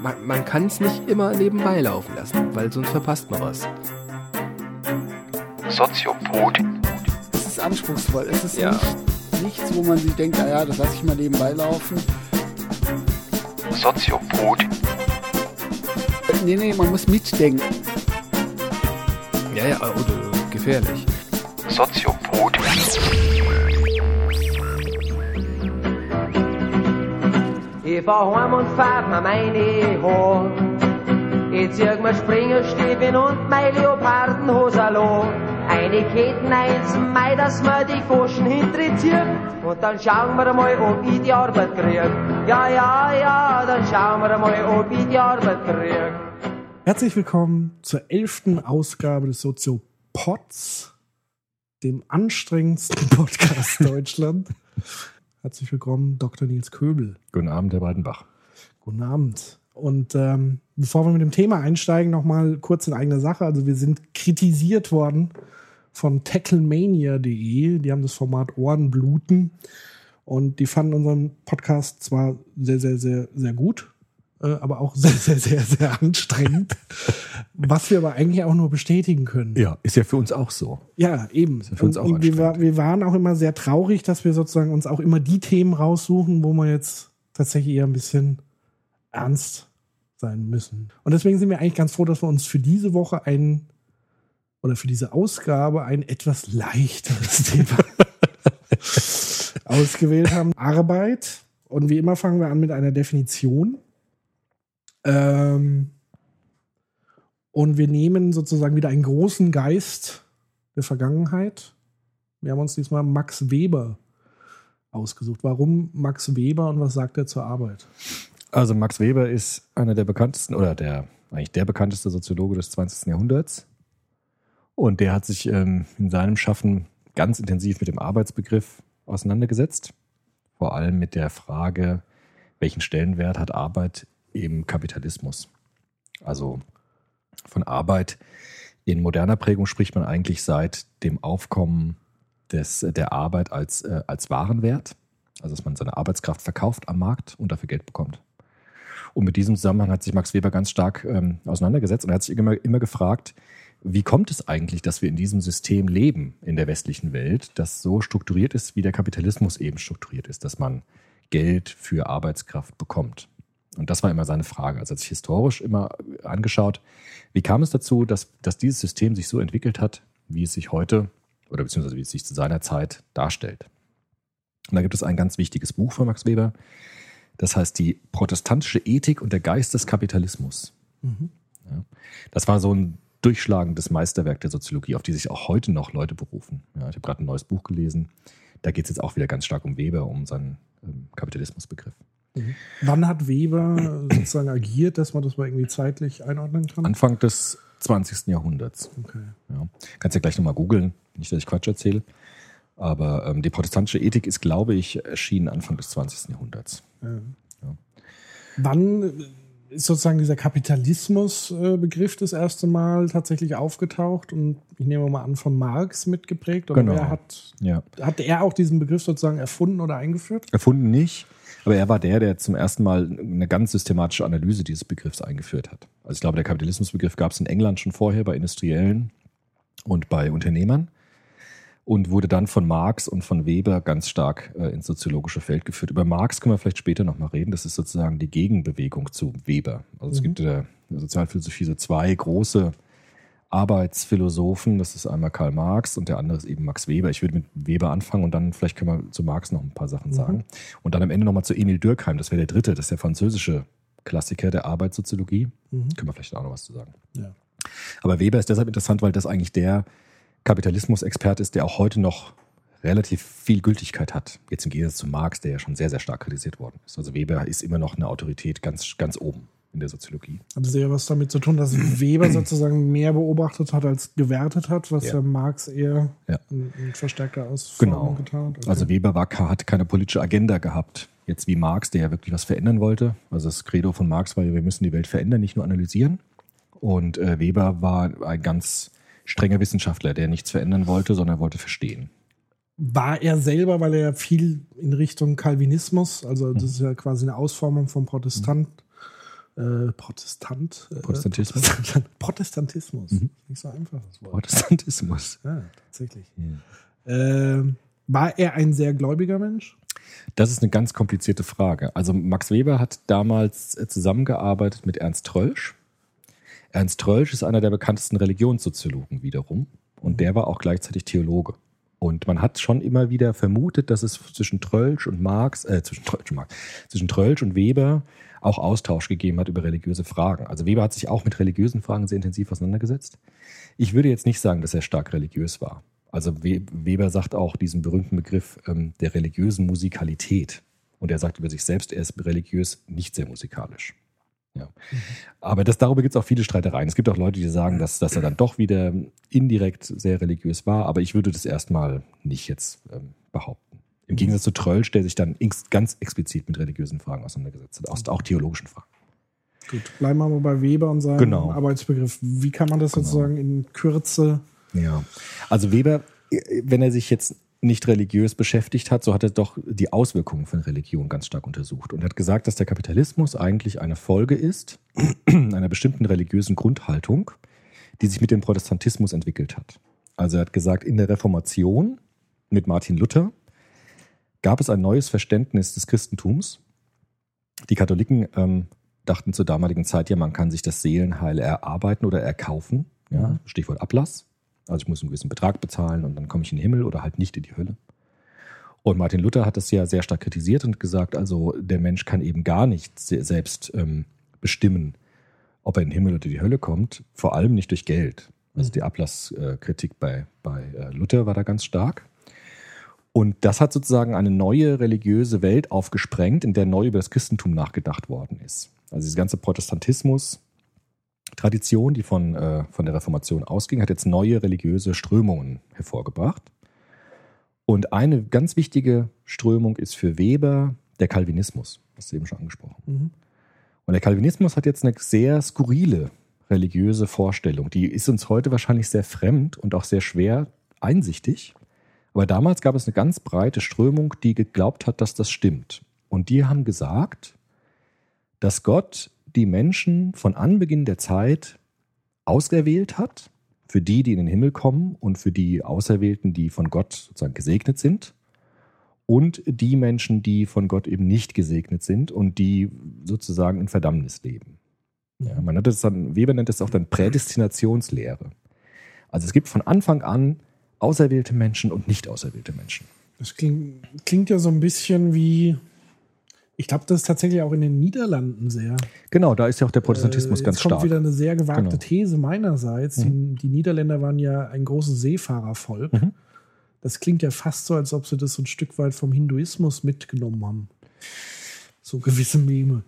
Man, man kann es nicht immer nebenbei laufen lassen, weil sonst verpasst man was. Soziopod. Es ist anspruchsvoll. Es ist Ja. nicht, nichts, wo man sich denkt, ah ja, das lasse ich mal nebenbei laufen. Soziopod. Nee, nee, man muss mitdenken. Ja, ja, oder gefährlich. Soziopod. Fahr heim und fahrt mir meine Haar. Ich zieh mir Springerstiefel und mein Leopardenhose. Eine Ketten eins Mai, dass mir die Foschen hinterzieht. Und dann schauen wir mal, ob ich die Arbeit krieg. Ja, ja, ja, dann schauen wir mal, ob ich die Arbeit krieg. Herzlich willkommen zur elften Ausgabe des Soziopods, dem anstrengendsten Podcast Deutschland. Herzlich willkommen, Dr. Nils Köbel. Guten Abend, Herr Breidenbach. Guten Abend. Und ähm, bevor wir mit dem Thema einsteigen, noch mal kurz in eigener Sache. Also wir sind kritisiert worden von tacklemania.de. Die haben das Format Ohrenbluten und die fanden unseren Podcast zwar sehr, sehr, sehr, sehr gut, aber auch sehr, sehr, sehr, sehr anstrengend. was wir aber eigentlich auch nur bestätigen können. Ja, ist ja für uns auch so. Ja, eben. ja für uns und, auch und wir, war, wir waren auch immer sehr traurig, dass wir sozusagen uns auch immer die Themen raussuchen, wo wir jetzt tatsächlich eher ein bisschen ernst sein müssen. Und deswegen sind wir eigentlich ganz froh, dass wir uns für diese Woche ein oder für diese Ausgabe ein etwas leichteres Thema ausgewählt haben. Arbeit. Und wie immer fangen wir an mit einer Definition. Ähm, und wir nehmen sozusagen wieder einen großen Geist der Vergangenheit. Wir haben uns diesmal Max Weber ausgesucht. Warum Max Weber und was sagt er zur Arbeit? Also Max Weber ist einer der bekanntesten oder der eigentlich der bekannteste Soziologe des 20. Jahrhunderts. Und der hat sich ähm, in seinem Schaffen ganz intensiv mit dem Arbeitsbegriff auseinandergesetzt. Vor allem mit der Frage, welchen Stellenwert hat Arbeit im Kapitalismus? Also von Arbeit in moderner Prägung spricht man eigentlich seit dem Aufkommen des, der Arbeit als, äh, als Warenwert. Also dass man seine Arbeitskraft verkauft am Markt und dafür Geld bekommt. Und mit diesem Zusammenhang hat sich Max Weber ganz stark ähm, auseinandergesetzt und er hat sich immer, immer gefragt, wie kommt es eigentlich, dass wir in diesem System leben in der westlichen Welt, das so strukturiert ist, wie der Kapitalismus eben strukturiert ist, dass man Geld für Arbeitskraft bekommt. Und das war immer seine Frage. Also er hat sich historisch immer angeschaut, wie kam es dazu, dass, dass dieses System sich so entwickelt hat, wie es sich heute oder beziehungsweise wie es sich zu seiner Zeit darstellt. Und da gibt es ein ganz wichtiges Buch von Max Weber, das heißt die protestantische Ethik und der Geist des Kapitalismus. Ja. Das war so ein durchschlagendes Meisterwerk der Soziologie, auf die sich auch heute noch Leute berufen. Ja, ich habe gerade ein neues Buch gelesen. Da geht es jetzt auch wieder ganz stark um Weber, um seinen ähm, Kapitalismusbegriff. Wann hat Weber sozusagen agiert, dass man das mal irgendwie zeitlich einordnen kann? Anfang des 20. Jahrhunderts. Okay. Ja. Kannst ja gleich nochmal googeln, nicht, dass ich Quatsch erzähle. Aber ähm, die protestantische Ethik ist, glaube ich, erschienen Anfang des 20. Jahrhunderts. Wann ist sozusagen dieser Kapitalismus-Begriff das erste Mal tatsächlich aufgetaucht und ich nehme mal an, von Marx mitgeprägt? Oder Genau. wer hat, Ja. hat er auch diesen Begriff sozusagen erfunden oder eingeführt? Erfunden nicht, aber er war der, der zum ersten Mal eine ganz systematische Analyse dieses Begriffs eingeführt hat. Also ich glaube, der Kapitalismusbegriff gab es in England schon vorher bei Industriellen und bei Unternehmern und wurde dann von Marx und von Weber ganz stark äh, ins soziologische Feld geführt. Über Marx können wir vielleicht später nochmal reden. Das ist sozusagen die Gegenbewegung zu Weber. Also es gibt in der Sozialphilosophie so zwei große Arbeitsphilosophen. Das ist einmal Karl Marx und der andere ist eben Max Weber. Ich würde mit Weber anfangen und dann vielleicht können wir zu Marx noch ein paar Sachen sagen. Und dann am Ende nochmal zu Emil Durkheim. Das wäre der dritte. Das ist der französische Klassiker der Arbeitssoziologie. Können wir vielleicht auch noch was zu sagen. Ja. Aber Weber ist deshalb interessant, weil das eigentlich der Kapitalismusexperte ist, der auch heute noch relativ viel Gültigkeit hat. Jetzt im Gegensatz zu Marx, der ja schon sehr, sehr stark kritisiert worden ist. Also Weber ist immer noch eine Autorität ganz, ganz oben in der Soziologie. Hat es eher was damit zu tun, dass Weber sozusagen mehr beobachtet hat als gewertet hat, was ja, Ja. Marx eher Ja. in, in verstärkter Ausformung Genau. getan hat? Okay. Also Weber war, hat keine politische Agenda gehabt. Jetzt wie Marx, der ja wirklich was verändern wollte. Also das Credo von Marx war, ja, wir müssen die Welt verändern, nicht nur analysieren. Und äh, Weber war ein ganz strenger Wissenschaftler, der nichts verändern wollte, sondern wollte verstehen. war er selber, weil er viel in Richtung Calvinismus, also das ist ja quasi eine Ausformung vom Protestant, äh, Protestant, äh, Protestantismus. Protestant- Protestantismus. Mhm. Nicht so einfach das Wort. Protestantismus. Ja, tatsächlich. Ähm, war er ein sehr gläubiger Mensch? Das ist eine ganz komplizierte Frage. Also Max Weber hat damals äh, zusammengearbeitet mit Ernst Trölsch. Ernst Trölsch ist einer der bekanntesten Religionssoziologen wiederum. Und der war auch gleichzeitig Theologe. Und man hat schon immer wieder vermutet, dass es zwischen Trölsch und Marx, äh, zwischen Trölsch und Marx, zwischen Trölsch und Weber auch Austausch gegeben hat über religiöse Fragen. Also Weber hat sich auch mit religiösen Fragen sehr intensiv auseinandergesetzt. Ich würde jetzt nicht sagen, dass er stark religiös war. Also We- Weber sagt auch diesen berühmten Begriff ähm, der religiösen Musikalität. Und er sagt über sich selbst, er ist religiös nicht sehr musikalisch. Ja. Aber das, darüber gibt es auch viele Streitereien. Es gibt auch Leute, die sagen, dass, dass er dann doch wieder indirekt sehr religiös war, aber ich würde das erstmal nicht jetzt ähm, behaupten. Im Gegensatz zu Trölsch, der sich dann ganz explizit mit religiösen Fragen auseinandergesetzt hat, auch theologischen Fragen. Gut, bleiben wir mal bei Weber und seinem Genau. Arbeitsbegriff. Wie kann man das sozusagen in Kürze? Ja. Also Weber, äh, wenn er sich jetzt nicht religiös beschäftigt hat, so hat er doch die Auswirkungen von Religion ganz stark untersucht und hat gesagt, dass der Kapitalismus eigentlich eine Folge ist einer bestimmten religiösen Grundhaltung, die sich mit dem Protestantismus entwickelt hat. Also er hat gesagt, in der Reformation mit Martin Luther gab es ein neues Verständnis des Christentums. Die Katholiken ähm, dachten zur damaligen Zeit, ja, man kann sich das Seelenheil erarbeiten oder erkaufen. Ja, Stichwort Ablass. Also ich muss einen gewissen Betrag bezahlen und dann komme ich in den Himmel oder halt nicht in die Hölle. Und Martin Luther hat das ja sehr stark kritisiert und gesagt, also der Mensch kann eben gar nicht se- selbst ähm, bestimmen, ob er in den Himmel oder die Hölle kommt, vor allem nicht durch Geld. Also die Ablasskritik bei, bei äh, Luther war da ganz stark. Und das hat sozusagen eine neue religiöse Welt aufgesprengt, in der neu über das Christentum nachgedacht worden ist. Also diese ganze Protestantismus, Tradition, die von, äh, von der Reformation ausging, hat jetzt neue religiöse Strömungen hervorgebracht. Und eine ganz wichtige Strömung ist für Weber der Calvinismus. Hast du eben schon angesprochen. Mhm. Und der Calvinismus hat jetzt eine sehr skurrile religiöse Vorstellung. Die ist uns heute wahrscheinlich sehr fremd und auch sehr schwer einsichtig. Aber damals gab es eine ganz breite Strömung, die geglaubt hat, dass das stimmt. Und die haben gesagt, dass Gott die Menschen von Anbeginn der Zeit auserwählt hat, für die, die in den Himmel kommen und für die Auserwählten, die von Gott sozusagen gesegnet sind und die Menschen, die von Gott eben nicht gesegnet sind und die sozusagen in Verdammnis leben. Ja, man nennt es dann, Weber nennt es auch dann Prädestinationslehre. Also es gibt von Anfang an auserwählte Menschen und nicht auserwählte Menschen. Das klingt, klingt ja so ein bisschen wie, ich glaube, das ist tatsächlich auch in den Niederlanden sehr. Genau, da ist ja auch der Protestantismus Äh, ganz jetzt kommt stark. wieder eine sehr gewagte Genau. These meinerseits. Die, die Niederländer waren ja ein großes Seefahrervolk. Mhm. Das klingt ja fast so, als ob sie das so ein Stück weit vom Hinduismus mitgenommen haben. So gewisse Meme.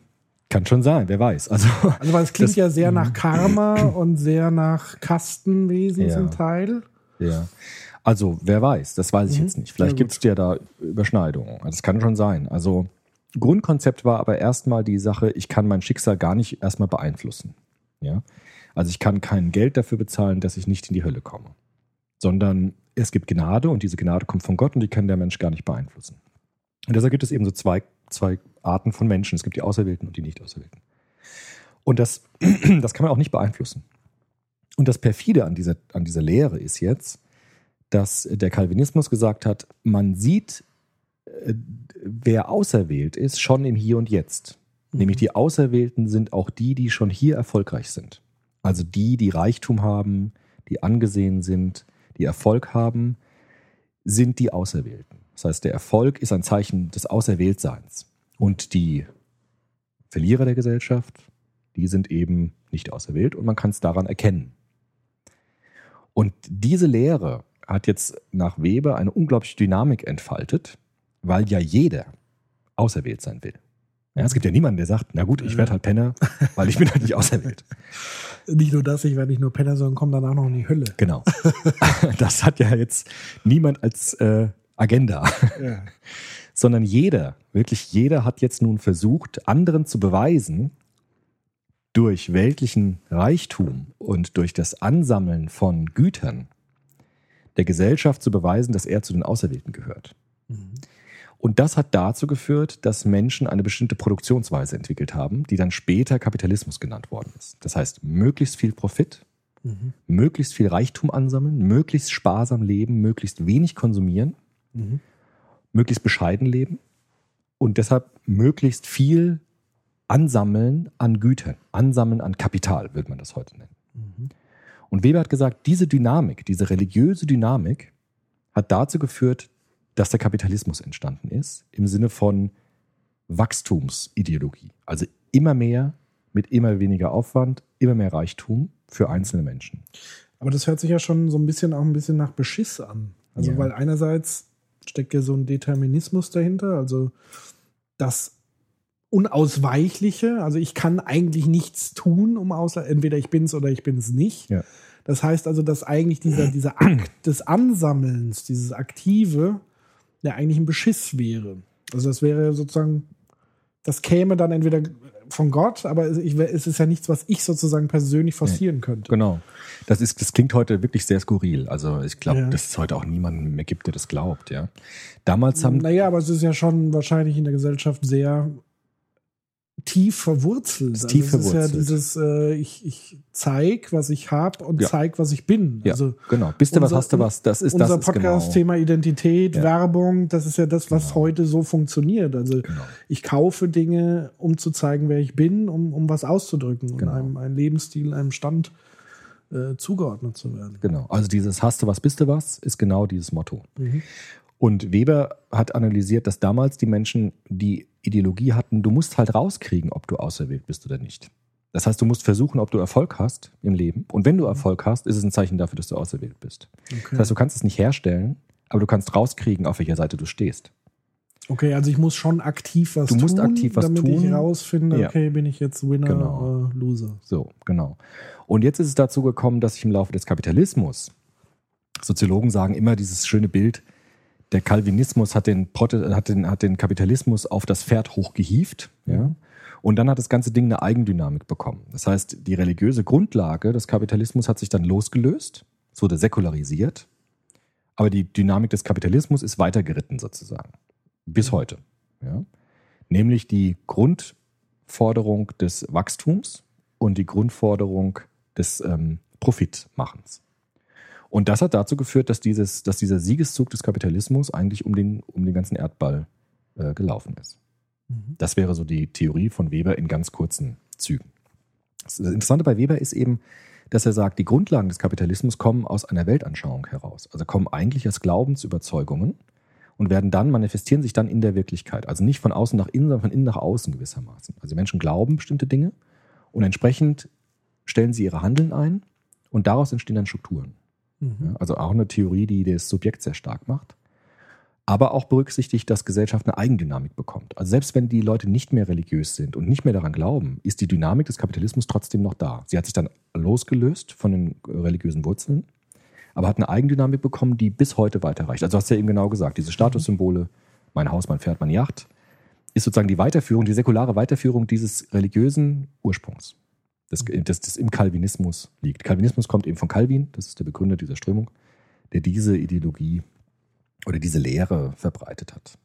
Kann schon sein, wer weiß. Also, Also, weil es klingt Das- ja sehr nach Karma und sehr nach Kastenwesen Ja. zum Teil. Ja. also wer weiß, das weiß ich Mhm. jetzt nicht. Vielleicht gibt es ja da Überschneidungen. Also, Das kann schon sein. Also Grundkonzept war aber erstmal die Sache, ich kann mein Schicksal gar nicht erstmal beeinflussen. Ja? Also ich kann kein Geld dafür bezahlen, dass ich nicht in die Hölle komme. Sondern es gibt Gnade und diese Gnade kommt von Gott und die kann der Mensch gar nicht beeinflussen. Und deshalb gibt es eben so zwei, zwei Arten von Menschen. Es gibt die Auserwählten und die Nicht-Auserwählten. Und das, das kann man auch nicht beeinflussen. Und das perfide an dieser, an dieser Lehre ist jetzt, dass der Calvinismus gesagt hat, man sieht, äh, wer auserwählt ist, schon im Hier und Jetzt. Nämlich die Auserwählten sind auch die, die schon hier erfolgreich sind. Also die, die Reichtum haben, die angesehen sind, die Erfolg haben, sind die Auserwählten. Das heißt, der Erfolg ist ein Zeichen des Auserwähltseins. Und die Verlierer der Gesellschaft, die sind eben nicht auserwählt und man kann es daran erkennen. Und diese Lehre hat jetzt nach Weber eine unglaubliche Dynamik entfaltet, weil ja jeder auserwählt sein will. Ja, es gibt ja niemanden, der sagt, na gut, ich werde halt Penner, weil ich bin halt nicht auserwählt. Nicht nur das, ich werde nicht nur Penner, sondern komme danach noch in die Hölle. Genau. Das hat ja jetzt niemand als äh, Agenda. Ja. sondern jeder, wirklich jeder hat jetzt nun versucht, anderen zu beweisen, durch weltlichen Reichtum und durch das Ansammeln von Gütern, der Gesellschaft zu beweisen, dass er zu den Auserwählten gehört. Und das hat dazu geführt, dass Menschen eine bestimmte Produktionsweise entwickelt haben, die dann später Kapitalismus genannt worden ist. Das heißt, möglichst viel Profit, möglichst viel Reichtum ansammeln, möglichst sparsam leben, möglichst wenig konsumieren, möglichst bescheiden leben und deshalb möglichst viel ansammeln an Gütern, ansammeln an Kapital, würde man das heute nennen. Und Weber hat gesagt, diese Dynamik, diese religiöse Dynamik hat dazu geführt, dass der Kapitalismus entstanden ist, im Sinne von Wachstumsideologie. Also immer mehr mit immer weniger Aufwand, immer mehr Reichtum für einzelne Menschen. Aber das hört sich ja schon so ein bisschen auch ein bisschen nach Beschiss an. Also, Ja. weil einerseits steckt ja so ein Determinismus dahinter, also das Unausweichliche. Also ich kann eigentlich nichts tun, um außer entweder ich bin's oder ich bin's nicht. Ja. Das heißt also, dass eigentlich dieser, dieser Akt des Ansammelns, dieses Aktive, ja eigentlich ein Beschiss wäre. Also das wäre sozusagen, das käme dann entweder von Gott, aber ich, es ist ja nichts, was ich sozusagen persönlich forcieren könnte. Genau. Das ist, das klingt heute wirklich sehr skurril. Also ich glaube, Ja. dass es heute auch niemanden mehr gibt, der das glaubt, ja. Damals haben, Naja, aber es ist ja schon wahrscheinlich in der Gesellschaft sehr tief verwurzelt. Ist tief es ist ja verwurzelt. dieses, äh, ich, ich zeig, was ich habe und Ja. zeig, was ich bin. ja, Also genau. Bist du was, unser- hast du was. Das ist unser das ist genau. Podcast-Thema Identität, Ja. Werbung, das ist ja das, was Genau. heute so funktioniert. Also Genau. ich kaufe Dinge, um zu zeigen, wer ich bin, um, um was auszudrücken und Genau. einem, einem Lebensstil, einem Stand äh, zugeordnet zu werden. Genau. Also dieses hast du was, bist du was, ist genau dieses Motto. Mhm. Und Weber hat analysiert, dass damals die Menschen die Ideologie hatten, du musst halt rauskriegen, ob du auserwählt bist oder nicht. Das heißt, du musst versuchen, ob du Erfolg hast im Leben. Und wenn du Erfolg hast, ist es ein Zeichen dafür, dass du auserwählt bist. Okay. Das heißt, du kannst es nicht herstellen, aber du kannst rauskriegen, auf welcher Seite du stehst. Okay, also ich muss schon aktiv was Du tun, musst aktiv was damit ich tun. rausfinde, Ja. okay, bin ich jetzt Winner Genau. oder Loser. So, genau. Und jetzt ist es dazu gekommen, dass sich im Laufe des Kapitalismus, Soziologen sagen immer dieses schöne Bild, der Calvinismus hat den, hat den, hat den Kapitalismus auf das Pferd hochgehieft, ja. Und dann hat das ganze Ding eine Eigendynamik bekommen. Das heißt, die religiöse Grundlage des Kapitalismus hat sich dann losgelöst, es wurde säkularisiert, aber die Dynamik des Kapitalismus ist weitergeritten sozusagen. Bis heute. Ja? Nämlich die Grundforderung des Wachstums und die Grundforderung des ähm, Profitmachens. Und das hat dazu geführt, dass, dieses, dass dieser Siegeszug des Kapitalismus eigentlich um den, um den ganzen Erdball äh, gelaufen ist. Das wäre so die Theorie von Weber in ganz kurzen Zügen. Das Interessante bei Weber ist eben, dass er sagt, die Grundlagen des Kapitalismus kommen aus einer Weltanschauung heraus. Also kommen eigentlich aus Glaubensüberzeugungen und werden dann, manifestieren sich dann in der Wirklichkeit. Also nicht von außen nach innen, sondern von innen nach außen gewissermaßen. Also Menschen glauben bestimmte Dinge und entsprechend stellen sie ihre Handeln ein und daraus entstehen dann Strukturen. Ja, also auch eine Theorie, die das Subjekt sehr stark macht. Aber auch berücksichtigt, dass Gesellschaft eine Eigendynamik bekommt. Also selbst wenn die Leute nicht mehr religiös sind und nicht mehr daran glauben, ist die Dynamik des Kapitalismus trotzdem noch da. Sie hat sich dann losgelöst von den religiösen Wurzeln, aber hat eine Eigendynamik bekommen, die bis heute weiterreicht. Also hast du ja eben genau gesagt, diese Statussymbole, mein Haus, mein Pferd, meine Yacht, ist sozusagen die Weiterführung, die säkulare Weiterführung dieses religiösen Ursprungs, das, das, das im Calvinismus liegt. Calvinismus kommt eben von Calvin, das ist der Begründer dieser Strömung, der diese Ideologie oder diese Lehre verbreitet hat.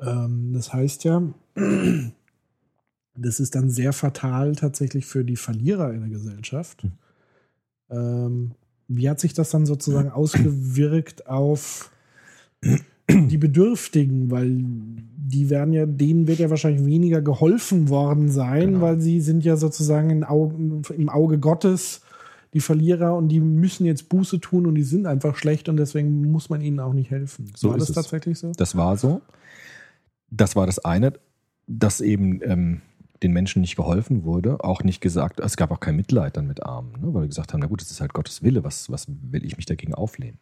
Ähm, das heißt ja, das ist dann sehr fatal tatsächlich für die Verlierer in der Gesellschaft. Hm. Ähm, wie hat sich das dann sozusagen ausgewirkt auf die Bedürftigen? Weil die werden ja, denen wird ja wahrscheinlich weniger geholfen worden sein, Genau. weil sie sind ja sozusagen Augen, im Auge Gottes die Verlierer und die müssen jetzt Buße tun und die sind einfach schlecht und deswegen muss man ihnen auch nicht helfen. So War ist das es. tatsächlich so? Das war so. Das war das eine, dass eben ähm, den Menschen nicht geholfen wurde, auch nicht gesagt, es gab auch kein Mitleid dann mit Armen, ne, weil wir gesagt haben, na gut, das ist halt Gottes Wille, was, was will ich mich dagegen auflehnen?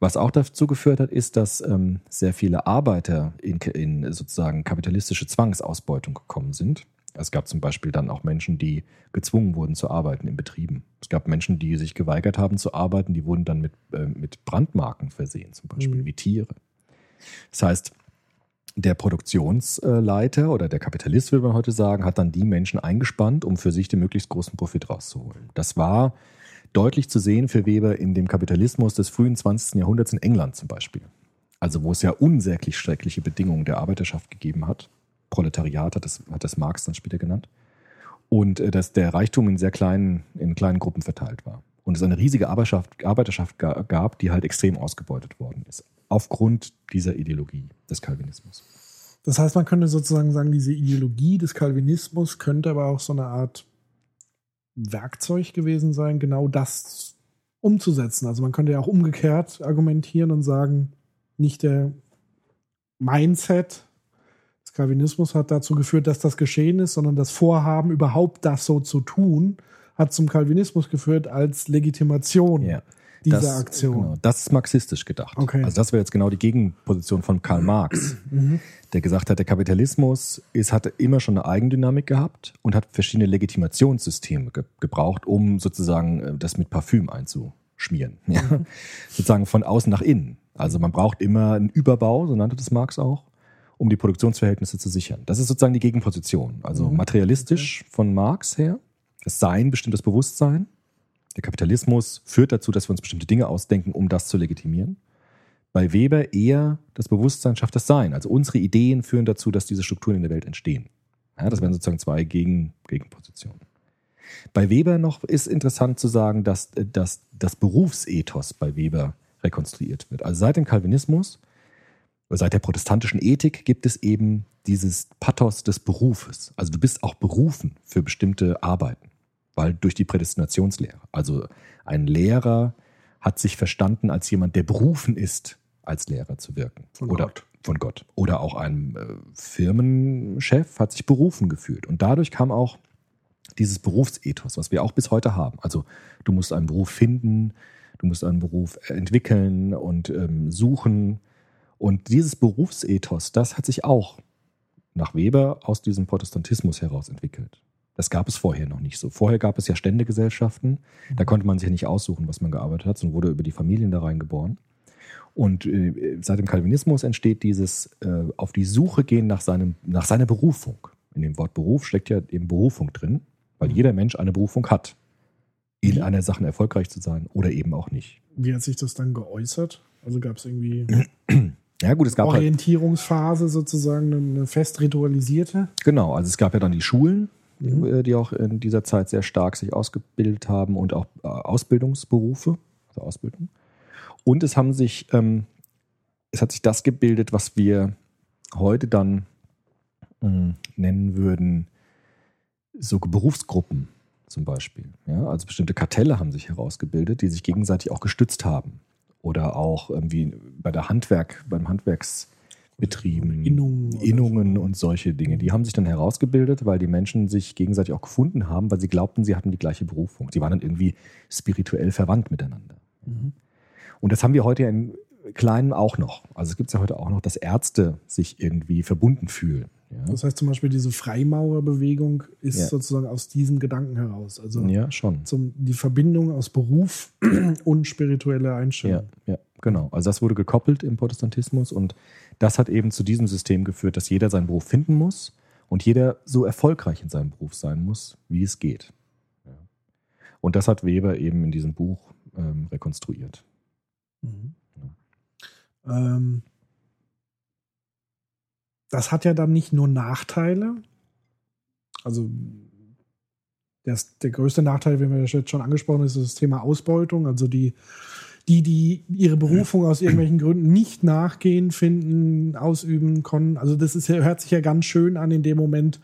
Was auch dazu geführt hat, ist, dass ähm, sehr viele Arbeiter in, in sozusagen kapitalistische Zwangsausbeutung gekommen sind. Es gab zum Beispiel dann auch Menschen, die gezwungen wurden zu arbeiten in Betrieben. Es gab Menschen, die sich geweigert haben zu arbeiten, die wurden dann mit, äh, mit Brandmarken versehen, zum Beispiel Mhm. wie Tiere. Das heißt, der Produktionsleiter oder der Kapitalist, würde man heute sagen, hat dann die Menschen eingespannt, um für sich den möglichst großen Profit rauszuholen. Das war deutlich zu sehen für Weber in dem Kapitalismus des frühen 20. Jahrhunderts in England zum Beispiel. Also wo es ja unsäglich schreckliche Bedingungen der Arbeiterschaft gegeben hat. Proletariat hat das, hat das Marx dann später genannt. Und äh, dass der Reichtum in sehr kleinen, in kleinen Gruppen verteilt war. Und es eine riesige Arbeiterschaft, Arbeiterschaft ga- gab, die halt extrem ausgebeutet worden ist. Aufgrund dieser Ideologie des Calvinismus. Das heißt, man könnte sozusagen sagen, diese Ideologie des Calvinismus könnte aber auch so eine Art Werkzeug gewesen sein, genau das umzusetzen. Also man könnte ja auch umgekehrt argumentieren und sagen, nicht der Mindset des Calvinismus hat dazu geführt, dass das geschehen ist, sondern das Vorhaben, überhaupt das so zu tun, hat zum Calvinismus geführt als Legitimation dieser das, Aktion. Genau, das ist marxistisch gedacht. Okay. Also das wäre jetzt genau die Gegenposition von Karl Marx, der gesagt hat, der Kapitalismus ist, hatte immer schon eine Eigendynamik gehabt und hat verschiedene Legitimationssysteme ge gebraucht, um sozusagen äh, das mit Parfüm einzuschmieren. Ja? sozusagen von außen nach innen. Also man braucht immer einen Überbau, so nannte das Marx auch, um die Produktionsverhältnisse zu sichern. Das ist sozusagen die Gegenposition. Also materialistisch von Marx her, das Sein bestimmt das Bewusstsein. Der Kapitalismus führt dazu, dass wir uns bestimmte Dinge ausdenken, um das zu legitimieren. Bei Weber eher das Bewusstsein schafft das Sein. Also unsere Ideen führen dazu, dass diese Strukturen in der Welt entstehen. Ja, das wären sozusagen zwei Gegen Gegenpositionen. Bei Weber noch ist interessant zu sagen, dass, äh, dass das Berufsethos bei Weber rekonstruiert wird. Also seit dem Calvinismus, seit der protestantischen Ethik gibt es eben dieses Pathos des Berufes. Also du bist auch berufen für bestimmte Arbeiten, weil durch die Prädestinationslehre. Also ein Lehrer hat sich verstanden als jemand, der berufen ist, als Lehrer zu wirken. Von Oder Gott. von Gott. Oder auch ein äh, Firmenchef hat sich berufen gefühlt. Und dadurch kam auch dieses Berufsethos, was wir auch bis heute haben. Also du musst einen Beruf finden, du musst einen Beruf entwickeln und ähm, suchen. Und dieses Berufsethos, das hat sich auch nach Weber aus diesem Protestantismus heraus entwickelt. Das gab es vorher noch nicht so. Vorher gab es ja Ständegesellschaften. Da konnte man sich ja nicht aussuchen, was man gearbeitet hat, sondern wurde über die Familien da reingeboren. Und äh, seit dem Calvinismus entsteht dieses äh, auf die Suche gehen nach, seinem, nach seiner Berufung. In dem Wort Beruf steckt ja eben Berufung drin, weil jeder Mensch eine Berufung hat, in einer Sache erfolgreich zu sein oder eben auch nicht. Wie hat sich das dann geäußert? Also gab es irgendwie Ja gut, es gab halt, Orientierungsphase sozusagen, eine fest ritualisierte? genau, also es gab ja dann die Schulen, äh, die auch in dieser Zeit sehr stark sich ausgebildet haben und auch äh, Ausbildungsberufe, also Ausbildung. Und es haben sich, ähm, es hat sich das gebildet, was wir heute dann mh, nennen würden, so Berufsgruppen zum Beispiel. Ja? Also bestimmte Kartelle haben sich herausgebildet, die sich gegenseitig auch gestützt haben. Oder auch irgendwie bei der Handwerk, beim Handwerksbetrieben, Innungen Innungen und solche Dinge. Die haben sich dann herausgebildet, weil die Menschen sich gegenseitig auch gefunden haben, weil sie glaubten, sie hatten die gleiche Berufung. Sie waren dann irgendwie spirituell verwandt miteinander. Und das haben wir heute ja in Kleinen auch noch. Also es gibt es ja heute auch noch, dass Ärzte sich irgendwie verbunden fühlen. Ja, Das heißt zum Beispiel, diese Freimaurerbewegung ist Ja. sozusagen aus diesem Gedanken heraus. Also ja schon. zum, die Verbindung aus Beruf und spirituelle Ja, Einstellung. ja, genau. Also das wurde gekoppelt im Protestantismus und das hat eben zu diesem System geführt, dass jeder seinen Beruf finden muss und jeder so erfolgreich in seinem Beruf sein muss, wie es geht. Ja. Und das hat Weber eben in diesem Buch ähm, rekonstruiert. Mhm. Ähm, das hat ja dann nicht nur Nachteile. Also das, der größte Nachteil, den wir jetzt schon angesprochen haben, ist das Thema Ausbeutung. Also die, die, die ihre Berufung aus irgendwelchen Gründen nicht nachgehen, finden, ausüben können. Also das ist ja, hört sich ja ganz schön an in dem Moment,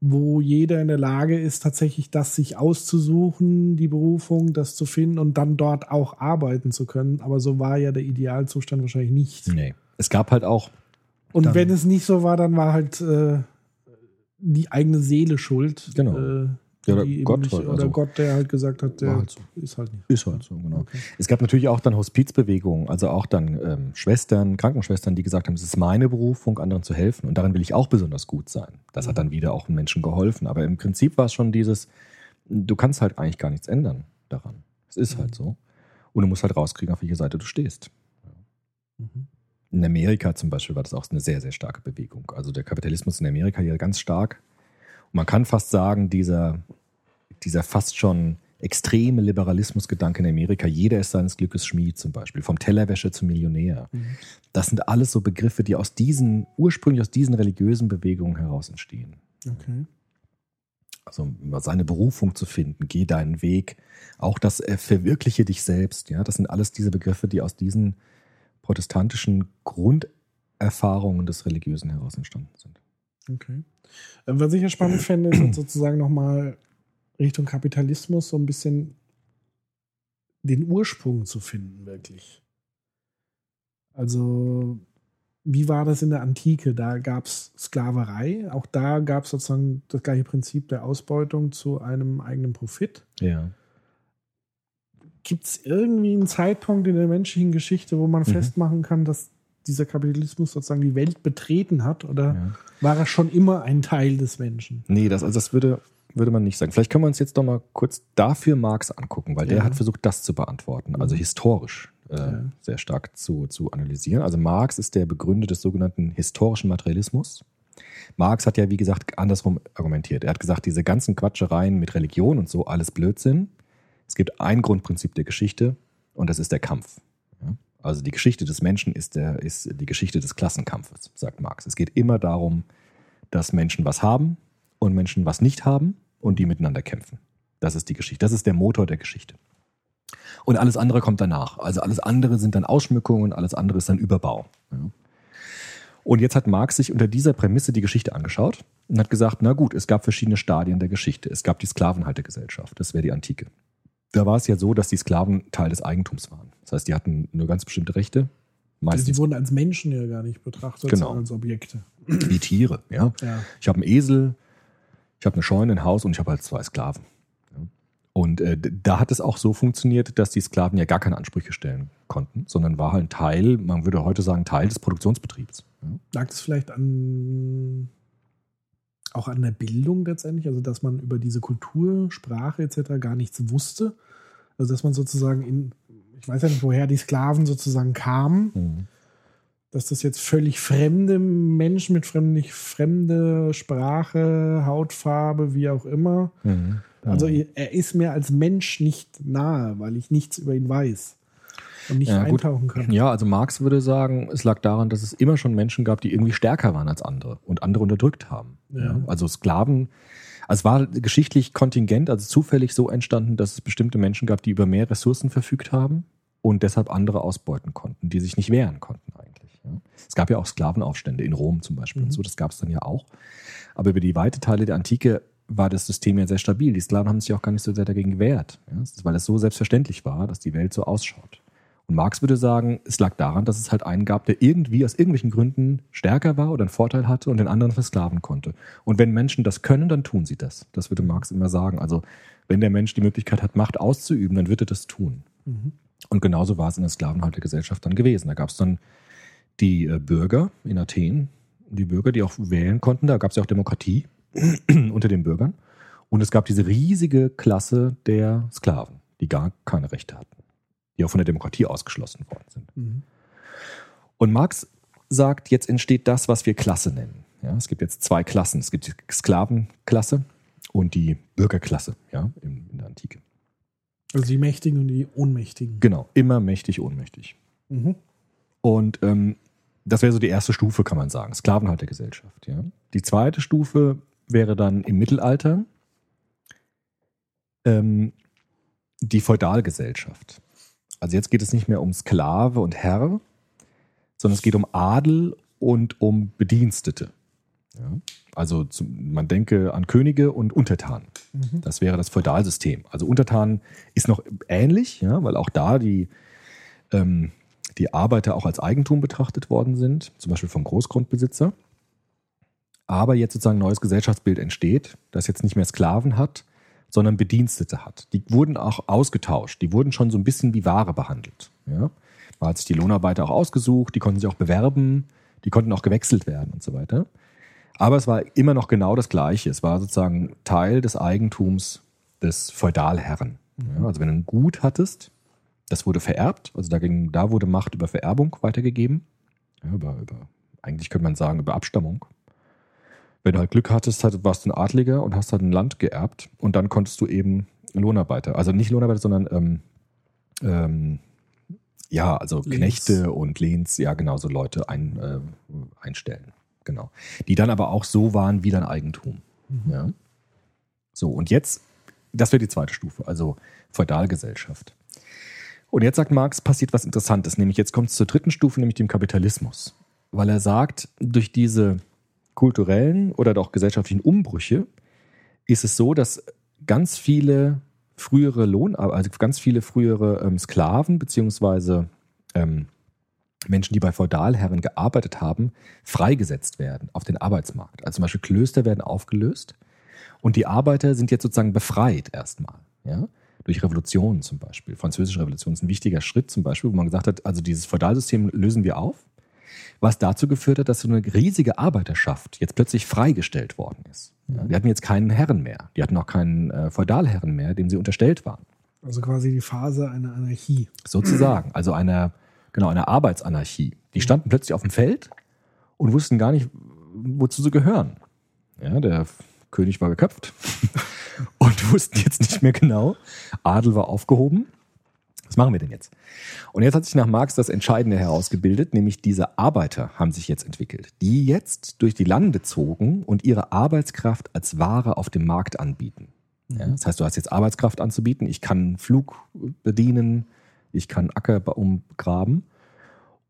wo jeder in der Lage ist, tatsächlich das sich auszusuchen, die Berufung, das zu finden und dann dort auch arbeiten zu können. Aber so war ja der Idealzustand wahrscheinlich nicht. Nee. Es gab halt auch, Und wenn es nicht so war, dann war halt äh, die eigene Seele schuld. Genau. Äh, Ja, oder Gott nicht, halt, oder also- Gott, der halt gesagt hat, der halt so. ist halt nicht. Ist halt so, genau. Es gab natürlich auch dann Hospizbewegungen, also auch dann ähm, Schwestern, Krankenschwestern, die gesagt haben, es ist meine Berufung, anderen zu helfen und daran will ich auch besonders gut sein. Das hat dann wieder auch Menschen geholfen. Aber im Prinzip war es schon dieses, du kannst halt eigentlich gar nichts ändern daran. Es ist halt so. Und du musst halt rauskriegen, auf welche Seite du stehst. Mhm. In Amerika zum Beispiel war das auch eine sehr, sehr starke Bewegung. Also der Kapitalismus in Amerika hier ganz stark. Man kann fast sagen, dieser, dieser fast schon extreme Liberalismusgedanke in Amerika. Jeder ist seines Glückes Schmied zum Beispiel. Vom Tellerwäscher zum Millionär. Das sind alles so Begriffe, die aus diesen, ursprünglich aus diesen religiösen Bewegungen heraus entstehen. Okay. Also seine Berufung zu finden, geh deinen Weg, auch das äh, verwirkliche dich selbst, ja, das sind alles diese Begriffe, die aus diesen protestantischen Grunderfahrungen des Religiösen heraus entstanden sind. Okay. Ähm, Was ich ja spannend fände, ist sozusagen nochmal Richtung Kapitalismus so ein bisschen den Ursprung zu finden, wirklich. Also, wie war das in der Antike? Da gab es Sklaverei. Auch da gab es sozusagen das gleiche Prinzip der Ausbeutung zu einem eigenen Profit. Ja. Gibt es irgendwie einen Zeitpunkt in der menschlichen Geschichte, wo man Mhm. festmachen kann, dass dieser Kapitalismus sozusagen die Welt betreten hat? Oder ja. war er schon immer ein Teil des Menschen? Nee, das, also das würde, würde man nicht sagen. Vielleicht können wir uns jetzt doch mal kurz dafür Marx angucken, weil der Ja. hat versucht, das zu beantworten, also historisch äh, Ja. sehr stark zu, zu analysieren. Also Marx ist der Begründer des sogenannten historischen Materialismus. Marx hat ja, wie gesagt, andersrum argumentiert. Er hat gesagt, diese ganzen Quatschereien mit Religion und so, alles Blödsinn. Es gibt ein Grundprinzip der Geschichte und das ist der Kampf. Also die Geschichte des Menschen ist, der, ist die Geschichte des Klassenkampfes, sagt Marx. Es geht immer darum, dass Menschen was haben und Menschen was nicht haben und die miteinander kämpfen. Das ist die Geschichte. Das ist der Motor der Geschichte. Und alles andere kommt danach. Also alles andere sind dann Ausschmückungen, alles andere ist dann Überbau. Und jetzt hat Marx sich unter dieser Prämisse die Geschichte angeschaut und hat gesagt, na gut, es gab verschiedene Stadien der Geschichte. Es gab die Sklavenhaltergesellschaft, das wäre die Antike. Da war es ja so, dass die Sklaven Teil des Eigentums waren. Das heißt, die hatten nur ganz bestimmte Rechte. Also die Meistens wurden als Menschen ja gar nicht betrachtet, Genau. sondern als Objekte. wie Tiere. Ja? Ja. Ich habe einen Esel, ich habe eine Scheune, ein Haus und ich habe halt zwei Sklaven. Und äh, da hat es auch so funktioniert, dass die Sklaven ja gar keine Ansprüche stellen konnten, sondern war halt ein Teil, man würde heute sagen, Teil des Produktionsbetriebs. Lag das vielleicht an auch an der Bildung letztendlich, also dass man über diese Kultur, Sprache etc. gar nichts wusste. Also dass man sozusagen in, ich weiß ja nicht, woher die Sklaven sozusagen kamen, Mhm. dass das jetzt völlig fremde Menschen mit fremde, fremde Sprache, Hautfarbe, wie auch immer. Mhm. Also er ist mir als Mensch nicht nahe, weil ich nichts über ihn weiß und nicht Ja, eintauchen kann. Ja, also Marx würde sagen, es lag daran, dass es immer schon Menschen gab, die irgendwie stärker waren als andere und andere unterdrückt haben. Ja. Also Sklaven, also es war geschichtlich kontingent, also zufällig so entstanden, dass es bestimmte Menschen gab, die über mehr Ressourcen verfügt haben und deshalb andere ausbeuten konnten, die sich nicht wehren konnten eigentlich. Ja. Es gab ja auch Sklavenaufstände in Rom zum Beispiel und so, das gab es dann ja auch. Aber über die weite Teile der Antike war das System ja sehr stabil. Die Sklaven haben sich auch gar nicht so sehr dagegen gewehrt, ja, weil es so selbstverständlich war, dass die Welt so ausschaut. Und Marx würde sagen, es lag daran, dass es halt einen gab, der irgendwie aus irgendwelchen Gründen stärker war oder einen Vorteil hatte und den anderen versklaven konnte. Und wenn Menschen das können, dann tun sie das. Das würde Marx immer sagen. Also wenn der Mensch die Möglichkeit hat, Macht auszuüben, dann wird er das tun. Und genauso war es in der Sklavenhaltergesellschaft dann gewesen. Da gab es dann die äh, Bürger in Athen, die Bürger, die auch wählen konnten. Da gab es ja auch Demokratie unter den Bürgern. Und es gab diese riesige Klasse der Sklaven, die gar keine Rechte hatten, die auch von der Demokratie ausgeschlossen worden sind. Mhm. Und Marx sagt, jetzt entsteht das, was wir Klasse nennen. Ja, es gibt jetzt zwei Klassen. Es gibt die Sklavenklasse und die Bürgerklasse ja, in, in der Antike. Also die Mächtigen und die Ohnmächtigen. Genau, immer mächtig, ohnmächtig. Mhm. Und ähm, das wäre so die erste Stufe, kann man sagen. Sklavenhaltergesellschaft. Ja. Die zweite Stufe wäre dann im Mittelalter ähm, die Feudalgesellschaft. Also jetzt geht es nicht mehr um Sklave und Herr, sondern es geht um Adel und um Bedienstete. Ja. Also zum, man denke an Könige und Untertanen. Das wäre das Feudalsystem. Also Untertanen ist noch ähnlich, ja, weil auch da die, ähm, die Arbeiter auch als Eigentum betrachtet worden sind, zum Beispiel vom Großgrundbesitzer. Aber jetzt sozusagen ein neues Gesellschaftsbild entsteht, das jetzt nicht mehr Sklaven hat, sondern Bedienstete hat. Die wurden auch ausgetauscht, die wurden schon so ein bisschen wie Ware behandelt. Ja? Man hat sich die Lohnarbeiter auch ausgesucht, die konnten sich auch bewerben, die konnten auch gewechselt werden und so weiter. Aber es war immer noch genau das Gleiche. Es war sozusagen Teil des Eigentums des Feudalherren. Ja, also wenn du ein Gut hattest, das wurde vererbt, also da, da wurde Macht über Vererbung weitergegeben. Ja, über, über, eigentlich könnte man sagen, über Abstammung. Wenn du halt Glück hattest, halt, warst du ein Adliger und hast halt ein Land geerbt und dann konntest du eben Lohnarbeiter. Also nicht Lohnarbeiter, sondern ähm, ähm, ja, also Lehns. Knechte und Lehns, ja genau, so Leute ein, äh, einstellen. Genau. Die dann aber auch so waren wie dein Eigentum. Ja. So, und jetzt, das wäre die zweite Stufe, also Feudalgesellschaft. Und jetzt sagt Marx, passiert was Interessantes, nämlich jetzt kommt es zur dritten Stufe, nämlich dem Kapitalismus. Weil er sagt, durch diese kulturellen oder doch gesellschaftlichen Umbrüche ist es so, dass ganz viele frühere Lohn, also ganz viele frühere ähm, Sklaven beziehungsweise ähm, Menschen, die bei Feudalherren gearbeitet haben, freigesetzt werden auf den Arbeitsmarkt. Also zum Beispiel Klöster werden aufgelöst und die Arbeiter sind jetzt sozusagen befreit erstmal. Ja? Durch Revolutionen zum Beispiel. Französische Revolution ist ein wichtiger Schritt zum Beispiel, wo man gesagt hat, also dieses Feudalsystem lösen wir auf, was dazu geführt hat, dass so eine riesige Arbeiterschaft jetzt plötzlich freigestellt worden ist. Ja? Die hatten jetzt keinen Herren mehr. Die hatten auch keinen äh, Feudalherren mehr, dem sie unterstellt waren. Also quasi die Phase einer Anarchie. Sozusagen. Also einer, genau, einer Arbeitsanarchie. Die standen plötzlich auf dem Feld und wussten gar nicht, wozu sie gehören. Ja, der König war geköpft und wussten jetzt nicht mehr genau. Adel war aufgehoben. Was machen wir denn jetzt? Und jetzt hat sich nach Marx das Entscheidende herausgebildet, nämlich diese Arbeiter haben sich jetzt entwickelt, die jetzt durch die Lande zogen und ihre Arbeitskraft als Ware auf dem Markt anbieten. Ja, das heißt, du hast jetzt Arbeitskraft anzubieten, ich kann Flug bedienen, ich kann Acker umgraben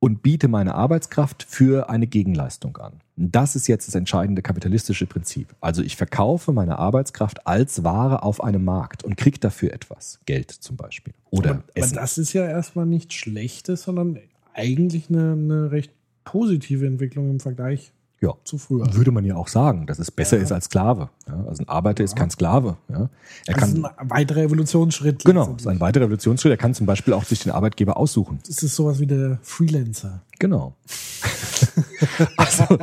und biete meine Arbeitskraft für eine Gegenleistung an. Das ist jetzt das entscheidende kapitalistische Prinzip. Also ich verkaufe meine Arbeitskraft als Ware auf einem Markt und kriege dafür etwas. Geld zum Beispiel. Oder aber, aber Essen. das ist ja erstmal nichts Schlechtes, sondern eigentlich eine, eine recht positive Entwicklung im Vergleich ja. zu früher. Würde man ja auch sagen, dass es besser Ja. ist als Sklave. Ja, also ein Arbeiter ist kein Sklave. Ja. Er Das kann, ist ein weiterer Evolutionsschritt. genau, das ist ein weiterer Revolutionsschritt. Er kann zum Beispiel auch sich den Arbeitgeber aussuchen. Das ist sowas wie der Freelancer. Genau. also,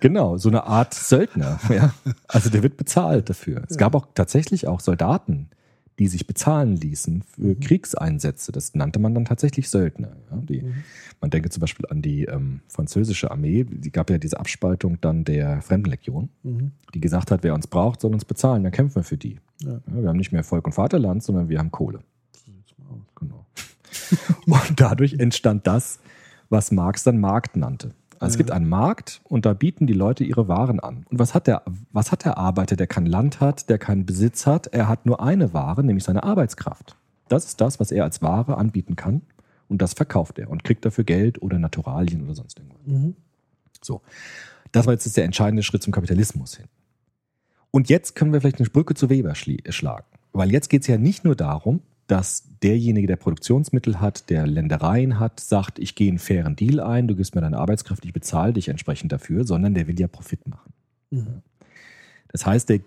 genau, so eine Art Söldner. Ja. Also der wird bezahlt dafür. Es gab auch tatsächlich auch Soldaten, die sich bezahlen ließen für Kriegseinsätze. Das nannte man dann tatsächlich Söldner. Ja. Die, Man denke zum Beispiel an die ähm, französische Armee. Die gab ja diese Abspaltung dann der Fremdenlegion, die gesagt hat, wer uns braucht, soll uns bezahlen, dann kämpfen wir für die. Ja. Ja, wir haben nicht mehr Volk und Vaterland, sondern wir haben Kohle. Genau. Und dadurch entstand das, was Marx dann Markt nannte. Also es gibt einen Markt und da bieten die Leute ihre Waren an. Und was hat der, was hat der Arbeiter, der kein Land hat, der keinen Besitz hat? Er hat nur eine Ware, nämlich seine Arbeitskraft. Das ist das, was er als Ware anbieten kann. Und das verkauft er und kriegt dafür Geld oder Naturalien oder sonst irgendwas. So. Das war jetzt der entscheidende Schritt zum Kapitalismus hin. Und jetzt können wir vielleicht eine Brücke zu Weber schlagen. Weil jetzt geht es ja nicht nur darum, dass derjenige, der Produktionsmittel hat, der Ländereien hat, sagt, ich gehe einen fairen Deal ein, du gibst mir deine Arbeitskraft, ich bezahle dich entsprechend dafür, sondern der will ja Profit machen. Das heißt, der,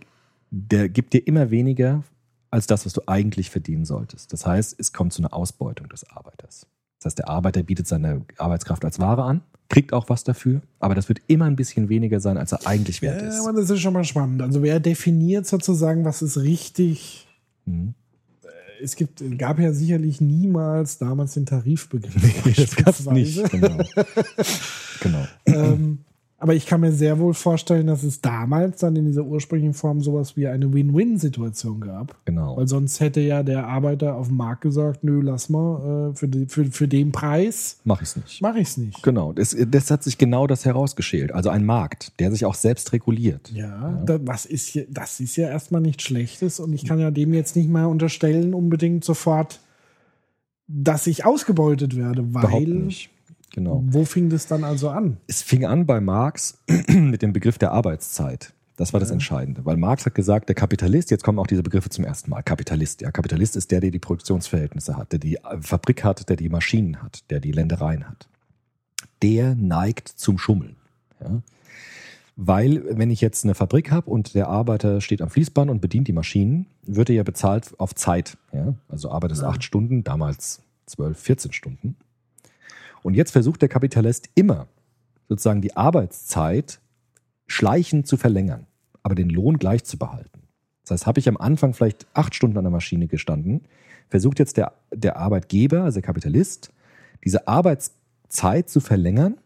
der gibt dir immer weniger als das, was du eigentlich verdienen solltest. Das heißt, es kommt zu einer Ausbeutung des Arbeiters. Das heißt, der Arbeiter bietet seine Arbeitskraft als Ware an, kriegt auch was dafür, aber das wird immer ein bisschen weniger sein, als er eigentlich wert Ja, ist. aber das ist schon mal spannend. Also wer definiert sozusagen, was ist richtig? Mhm. Es gibt, gab ja sicherlich niemals damals den Tarifbegriff. Nee, das gab's beispielsweise. nicht. Genau. genau. ähm, aber ich kann mir sehr wohl vorstellen, dass es damals dann in dieser ursprünglichen Form sowas wie eine Win-Win-Situation gab. Genau. Weil sonst hätte ja der Arbeiter auf dem Markt gesagt, nö, lass mal, äh, für, die, für, für den Preis Mach ich's nicht. mache ich es nicht. Genau. Das, das hat sich genau das herausgeschält. Also ein Markt, der sich auch selbst reguliert. Ja, Da, was ist hier, das ist ja erstmal nichts Schlechtes und ich kann ja dem jetzt nicht mal unterstellen, unbedingt sofort, dass ich ausgebeutet werde, Überhaupt weil nicht. Genau. wo fing das dann also an? Es fing an bei Marx mit dem Begriff der Arbeitszeit. Das war das Entscheidende, weil Marx hat gesagt, der Kapitalist, jetzt kommen auch diese Begriffe zum ersten Mal. Kapitalist, ja, Kapitalist ist der, der die Produktionsverhältnisse hat, der die Fabrik hat, der die Maschinen hat, der die Ländereien hat. Der neigt zum Schummeln. Ja? Weil, wenn ich jetzt eine Fabrik habe und der Arbeiter steht am Fließband und bedient die Maschinen, wird er ja bezahlt auf Zeit. Ja? Also arbeitest acht Stunden, damals zwölf, 14 Stunden. Und jetzt versucht der Kapitalist immer sozusagen die Arbeitszeit schleichend zu verlängern, aber den Lohn gleich zu behalten. Das heißt, habe ich am Anfang vielleicht acht Stunden an der Maschine gestanden, versucht jetzt der, der Arbeitgeber, also der Kapitalist, diese Arbeitszeit zu verlängern,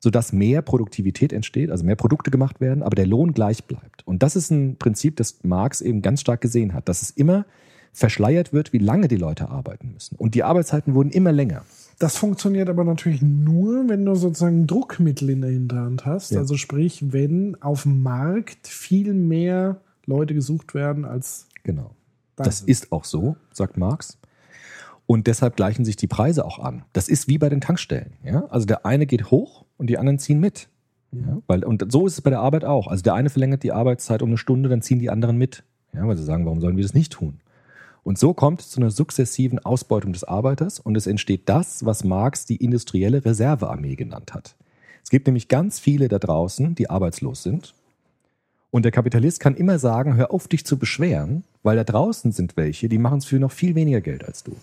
sodass mehr Produktivität entsteht, also mehr Produkte gemacht werden, aber der Lohn gleich bleibt. Und das ist ein Prinzip, das Marx eben ganz stark gesehen hat, dass es immer verschleiert wird, wie lange die Leute arbeiten müssen. Und die Arbeitszeiten wurden immer länger. Das funktioniert aber natürlich nur, wenn du sozusagen Druckmittel in der Hinterhand hast. Ja. Also sprich, wenn auf dem Markt viel mehr Leute gesucht werden als Genau. da Das sind. ist auch so, sagt Marx. Und deshalb gleichen sich die Preise auch an. Das ist wie bei den Tankstellen. Ja? Also der eine geht hoch und die anderen ziehen mit. Ja? Weil, und so ist es bei der Arbeit auch. Also der eine verlängert die Arbeitszeit um eine Stunde, dann ziehen die anderen mit. Ja? Weil sie sagen, warum sollen wir das nicht tun? Und so kommt es zu einer sukzessiven Ausbeutung des Arbeiters und es entsteht das, was Marx die industrielle Reservearmee genannt hat. Es gibt nämlich ganz viele da draußen, die arbeitslos sind. Und der Kapitalist kann immer sagen, hör auf, dich zu beschweren, weil da draußen sind welche, die machen es für noch viel weniger Geld als du.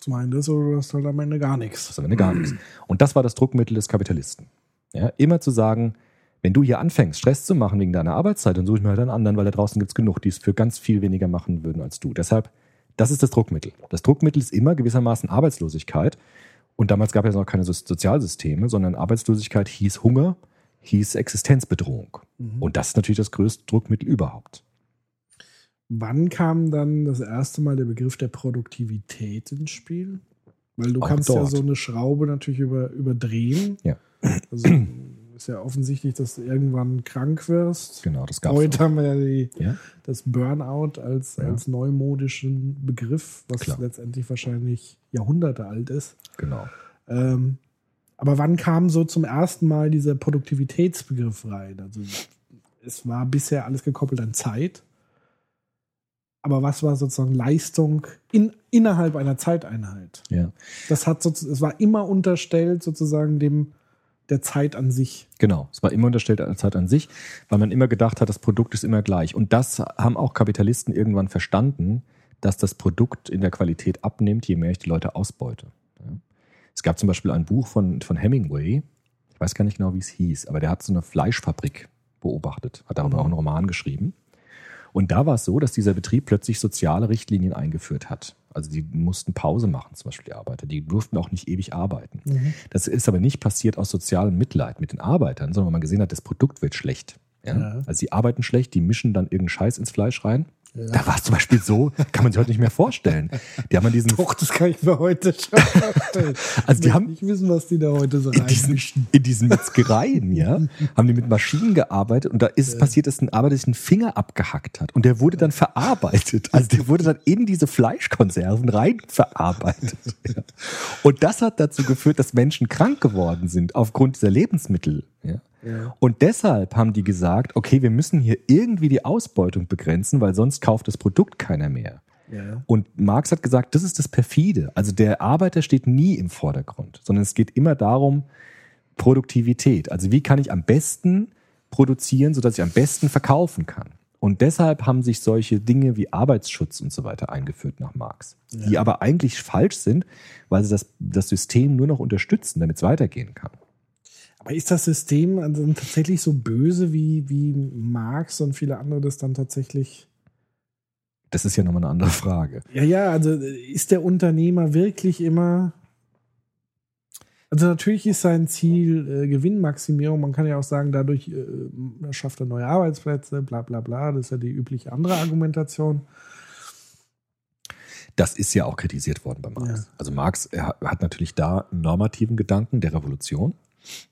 Zum einen das oder du hast halt am Ende gar nichts. Das ist am Ende gar nichts. Und das war das Druckmittel des Kapitalisten. Ja, immer zu sagen, wenn du hier anfängst, Stress zu machen wegen deiner Arbeitszeit, dann suche ich mir halt einen anderen, weil da draußen gibt es genug, die es für ganz viel weniger machen würden als du. Deshalb, das ist das Druckmittel. Das Druckmittel ist immer gewissermaßen Arbeitslosigkeit. Und damals gab es noch keine So- Sozialsysteme, sondern Arbeitslosigkeit hieß Hunger, hieß Existenzbedrohung. Und das ist natürlich das größte Druckmittel überhaupt. Wann kam dann das erste Mal der Begriff der Produktivität ins Spiel? Weil du Auch kannst ja dort. so eine Schraube natürlich über, überdrehen. Ja. Also ist ja offensichtlich, dass du irgendwann krank wirst. Genau, das gab Heute haben wir ja die, Ja? das Burnout als, Ja. als neumodischen Begriff, was Klar. letztendlich wahrscheinlich Jahrhunderte alt ist. Genau. Ähm, aber wann kam so zum ersten Mal dieser Produktivitätsbegriff rein? Also es war bisher alles gekoppelt an Zeit. Aber was war sozusagen Leistung in, innerhalb einer Zeiteinheit? Ja. Das hat sozusagen, es war immer unterstellt sozusagen dem der Zeit an sich. Genau, es war immer unterstellt an der Zeit an sich, weil man immer gedacht hat, das Produkt ist immer gleich. Und das haben auch Kapitalisten irgendwann verstanden, dass das Produkt in der Qualität abnimmt, je mehr ich die Leute ausbeute. Es gab zum Beispiel ein Buch von, von Hemingway, ich weiß gar nicht genau, wie es hieß, aber der hat so eine Fleischfabrik beobachtet, hat darüber auch einen Roman geschrieben. Und da war es so, dass dieser Betrieb plötzlich soziale Richtlinien eingeführt hat. Also die mussten Pause machen, zum Beispiel die Arbeiter. Die durften auch nicht ewig arbeiten. Das ist aber nicht passiert aus sozialem Mitleid mit den Arbeitern, sondern weil man gesehen hat, das Produkt wird schlecht. Ja? Ja. Also die arbeiten schlecht, die mischen dann irgendeinen Scheiß ins Fleisch rein. Da war es zum Beispiel so, kann man sich heute nicht mehr vorstellen. Die haben an diesen, Doch, das kann ich mir heute schon vorstellen. Also die Ich haben- nicht wissen, was die da heute so in diesen, in diesen Metzgereien, ja, haben die mit Maschinen gearbeitet und da ist es passiert, dass ein Arbeiter sich einen Finger abgehackt hat und der wurde dann verarbeitet. Also der wurde dann in diese Fleischkonserven rein verarbeitet. Ja. Und das hat dazu geführt, dass Menschen krank geworden sind aufgrund dieser Lebensmittel. Ja. Ja. Und deshalb haben die gesagt, okay, wir müssen hier irgendwie die Ausbeutung begrenzen, weil sonst kauft das Produkt keiner mehr. Ja. Und Marx hat gesagt, das ist das Perfide. Also der Arbeiter steht nie im Vordergrund, sondern es geht immer darum, Produktivität. Also wie kann ich am besten produzieren, sodass ich am besten verkaufen kann. Und deshalb haben sich solche Dinge wie Arbeitsschutz und so weiter eingeführt nach Marx, die aber eigentlich falsch sind, weil sie das, das System nur noch unterstützen, damit es weitergehen kann. Aber ist das System dann tatsächlich so böse, wie, wie Marx und viele andere das dann tatsächlich Das ist ja nochmal eine andere Frage. Ja, ja, also ist der Unternehmer wirklich immer. Also natürlich ist sein Ziel äh, Gewinnmaximierung. Man kann ja auch sagen, dadurch äh, schafft er neue Arbeitsplätze, bla bla bla. Das ist ja die übliche andere Argumentation. Das ist ja auch kritisiert worden bei Marx. Ja. Also Marx hat- hat natürlich da einen normativen Gedanken der Revolution.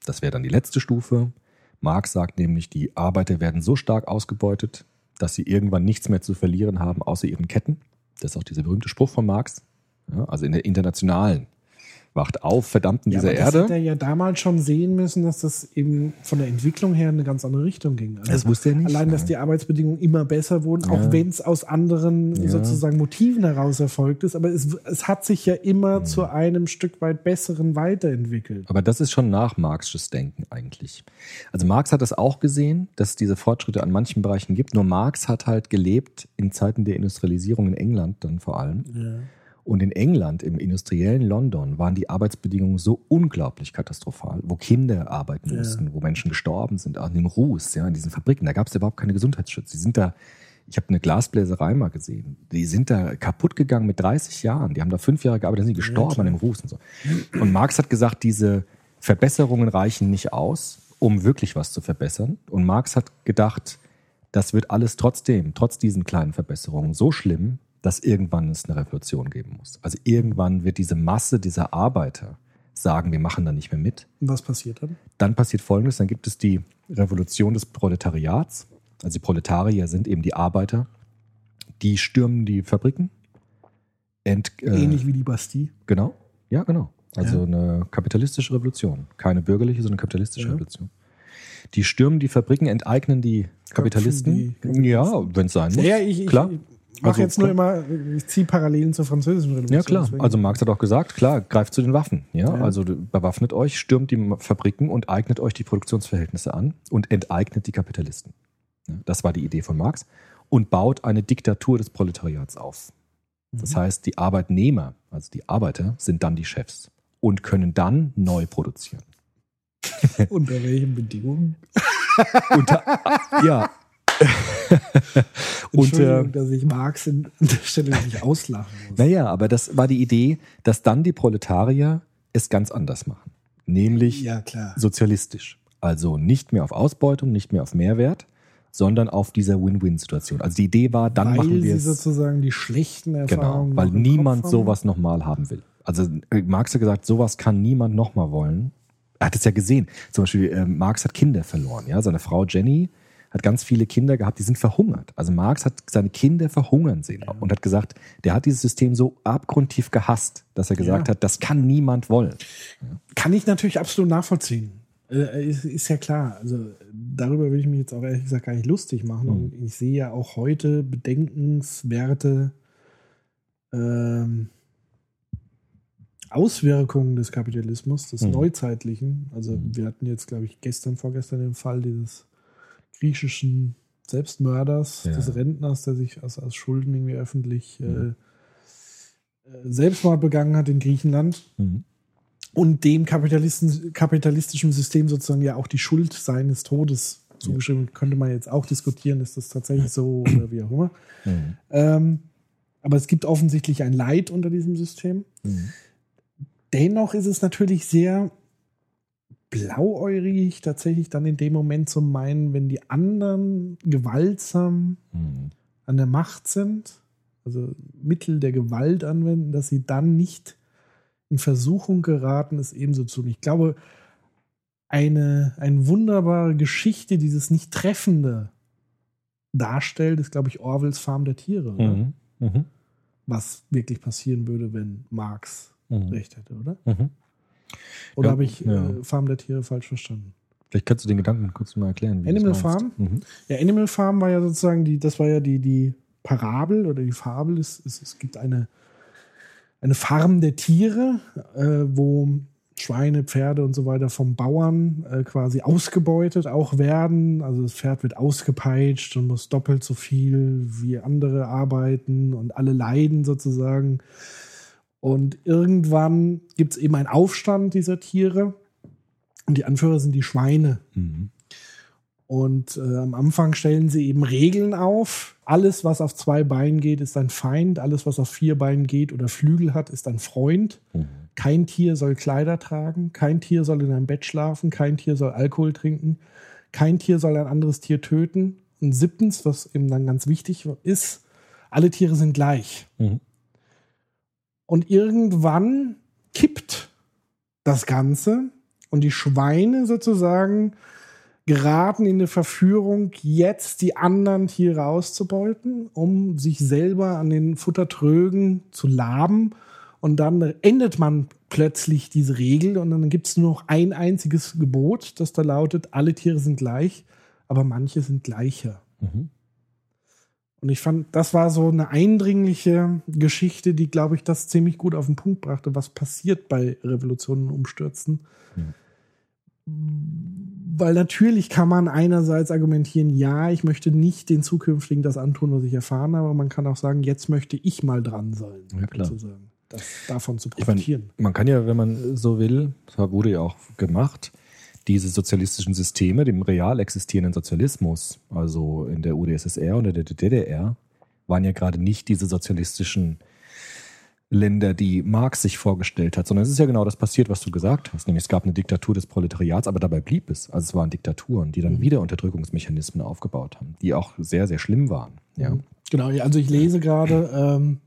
Das wäre dann die letzte Stufe. Marx sagt nämlich, die Arbeiter werden so stark ausgebeutet, dass sie irgendwann nichts mehr zu verlieren haben, außer ihren Ketten. Das ist auch dieser berühmte Spruch von Marx. Ja, also in der internationalen. Wacht auf, Verdammten Ja, dieser aber das Erde. hätte er ja damals schon sehen müssen, dass das eben von der Entwicklung her in eine ganz andere Richtung ging. Also Das wusste er nicht. Allein, dass die Arbeitsbedingungen immer besser wurden, Ja. auch wenn es aus anderen Ja. sozusagen Motiven heraus erfolgt ist. Aber es, es hat sich ja immer Mhm. zu einem Stück weit besseren weiterentwickelt. Aber das ist schon nach Marxisches Denken eigentlich. Also Marx hat das auch gesehen, dass es diese Fortschritte an manchen Bereichen gibt. Nur Marx hat halt gelebt in Zeiten der Industrialisierung in England dann vor allem. Und in England, im industriellen London, waren die Arbeitsbedingungen so unglaublich katastrophal, wo Kinder arbeiten Ja. mussten, wo Menschen gestorben sind, auch in dem Ruß, ja, in diesen Fabriken. Da gab es überhaupt keine Gesundheitsschutz. Die sind da, ich habe eine Glasbläserei mal gesehen, die sind da kaputt gegangen mit 30 Jahren. Die haben da fünf Jahre gearbeitet, dann sind die gestorben an dem Ruß und so. Und Marx hat gesagt, diese Verbesserungen reichen nicht aus, um wirklich was zu verbessern. Und Marx hat gedacht, das wird alles trotzdem, trotz diesen kleinen Verbesserungen, so schlimm, dass irgendwann es eine Revolution geben muss. Also irgendwann wird diese Masse dieser Arbeiter sagen, wir machen da nicht mehr mit. Und was passiert dann? Dann passiert Folgendes, dann gibt es die Revolution des Proletariats. Also die Proletarier sind eben die Arbeiter, die stürmen die Fabriken. Ent, äh, Ähnlich wie die Bastille. Genau, ja, genau. Also Ja. eine kapitalistische Revolution. Keine bürgerliche, sondern kapitalistische Ja. Revolution. Die stürmen die Fabriken, enteignen die Kapitalisten. die Kapitalisten. Ja, wenn es sein muss. Ja, ich, klar. ich mache Also, jetzt nur immer, ich ziehe Parallelen zur französischen Revolution. Ja, klar. deswegen- Also Marx hat auch gesagt, klar, greift zu den Waffen. Ja, Ja. also bewaffnet euch, stürmt die Fabriken und eignet euch die Produktionsverhältnisse an und enteignet die Kapitalisten. Ja, das war die Idee von Marx und baut eine Diktatur des Proletariats auf. Das heißt, die Arbeitnehmer, also die Arbeiter, sind dann die Chefs und können dann neu produzieren. Unter welchen Bedingungen? Unter, ja. Und Entschuldigung, äh, dass ich Marx in, an der Stelle nicht auslachen muss. naja, aber das war die Idee, dass dann die Proletarier es ganz anders machen. Nämlich Ja, sozialistisch. Also nicht mehr auf Ausbeutung, nicht mehr auf Mehrwert, sondern auf dieser Win-Win-Situation. Also die Idee war, dann weil machen wir sie es. sozusagen die schlechten Genau, Erfahrungen weil noch im niemand haben. sowas nochmal haben will. Also äh, Marx hat gesagt, sowas kann niemand nochmal wollen. Er hat es ja gesehen. Zum Beispiel, äh, Marx hat Kinder verloren. Ja? Seine Frau Jenny hat ganz viele Kinder gehabt, die sind verhungert. Also Marx hat seine Kinder verhungern sehen und hat gesagt, der hat dieses System so abgrundtief gehasst, dass er gesagt Ja. hat, das kann niemand wollen. Kann ich natürlich absolut nachvollziehen. Äh, ist, ist ja klar. Also darüber will ich mich jetzt auch ehrlich gesagt gar nicht lustig machen. Mhm. Und ich sehe ja auch heute bedenkenswerte ähm, Auswirkungen des Kapitalismus, des Mhm. neuzeitlichen. Also wir hatten jetzt, glaube ich, gestern, vorgestern den Fall dieses griechischen Selbstmörders, Ja. des Rentners, der sich aus, aus Schulden irgendwie öffentlich Mhm. äh, äh, Selbstmord begangen hat in Griechenland Mhm. und dem kapitalistischen System sozusagen ja auch die Schuld seines Todes zugeschrieben. Könnte man jetzt auch diskutieren, ist das tatsächlich so oder wie auch immer. Mhm. Ähm, aber es gibt offensichtlich ein Leid unter diesem System. Mhm. Dennoch ist es natürlich sehr blauäugig, tatsächlich dann in dem Moment zu meinen, wenn die anderen gewaltsam Mhm. an der Macht sind, also Mittel der Gewalt anwenden, dass sie dann nicht in Versuchung geraten, es ebenso zu tun. Ich glaube, eine, eine wunderbare Geschichte, dieses Nicht-Treffende darstellt, ist, glaube ich, Orwells Farm der Tiere. Mhm. Mhm. Was wirklich passieren würde, wenn Marx Mhm. recht hätte, oder? Mhm. Oder Ja, habe ich ja. äh, Farm der Tiere falsch verstanden? Vielleicht kannst du den Gedanken kurz mal erklären. Animal. Farm? Mhm. Ja, Animal Farm war ja sozusagen die, das war ja die, die Parabel oder die Fabel. Es, es, es gibt eine, eine Farm der Tiere, äh, wo Schweine, Pferde und so weiter vom Bauern äh, quasi ausgebeutet auch werden. Also das Pferd wird ausgepeitscht und muss doppelt so viel wie andere arbeiten und alle leiden sozusagen. Und irgendwann gibt es eben einen Aufstand dieser Tiere. Und die Anführer sind die Schweine. Mhm. Und äh, am Anfang stellen sie eben Regeln auf. Alles, was auf zwei Beinen geht, ist ein Feind. Alles, was auf vier Beinen geht oder Flügel hat, ist ein Freund. Mhm. Kein Tier soll Kleider tragen. Kein Tier soll in einem Bett schlafen. Kein Tier soll Alkohol trinken. Kein Tier soll ein anderes Tier töten. Und siebtens, was eben dann ganz wichtig ist, alle Tiere sind gleich. Mhm. Und irgendwann kippt das Ganze und die Schweine sozusagen geraten in eine Verführung, jetzt die anderen Tiere auszubeuten, um sich selber an den Futtertrögen zu laben. Und dann endet man plötzlich diese Regel und dann gibt es nur noch ein einziges Gebot, das da lautet, alle Tiere sind gleich, aber manche sind gleicher. Mhm. Und ich fand, das war so eine eindringliche Geschichte, die, glaube ich, das ziemlich gut auf den Punkt brachte, was passiert bei Revolutionen und Umstürzen. Weil natürlich kann man einerseits argumentieren, ja, ich möchte nicht den Zukünftigen das antun, was ich erfahren habe, aber man kann auch sagen, jetzt möchte ich mal dran sein, Ja, klar. sozusagen, das, davon zu Ich meine, profitieren. man kann ja, wenn man so will, das wurde ja auch gemacht, diese sozialistischen Systeme, dem real existierenden Sozialismus, also in der UdSSR und in der DDR, waren ja gerade nicht diese sozialistischen Länder, die Marx sich vorgestellt hat, sondern es ist ja genau das passiert, was du gesagt hast. Nämlich es gab eine Diktatur des Proletariats, aber dabei blieb es. Also es waren Diktaturen, die dann wieder Unterdrückungsmechanismen aufgebaut haben, die auch sehr, sehr schlimm waren. Ja. Genau, ja, also ich lese gerade, ähm,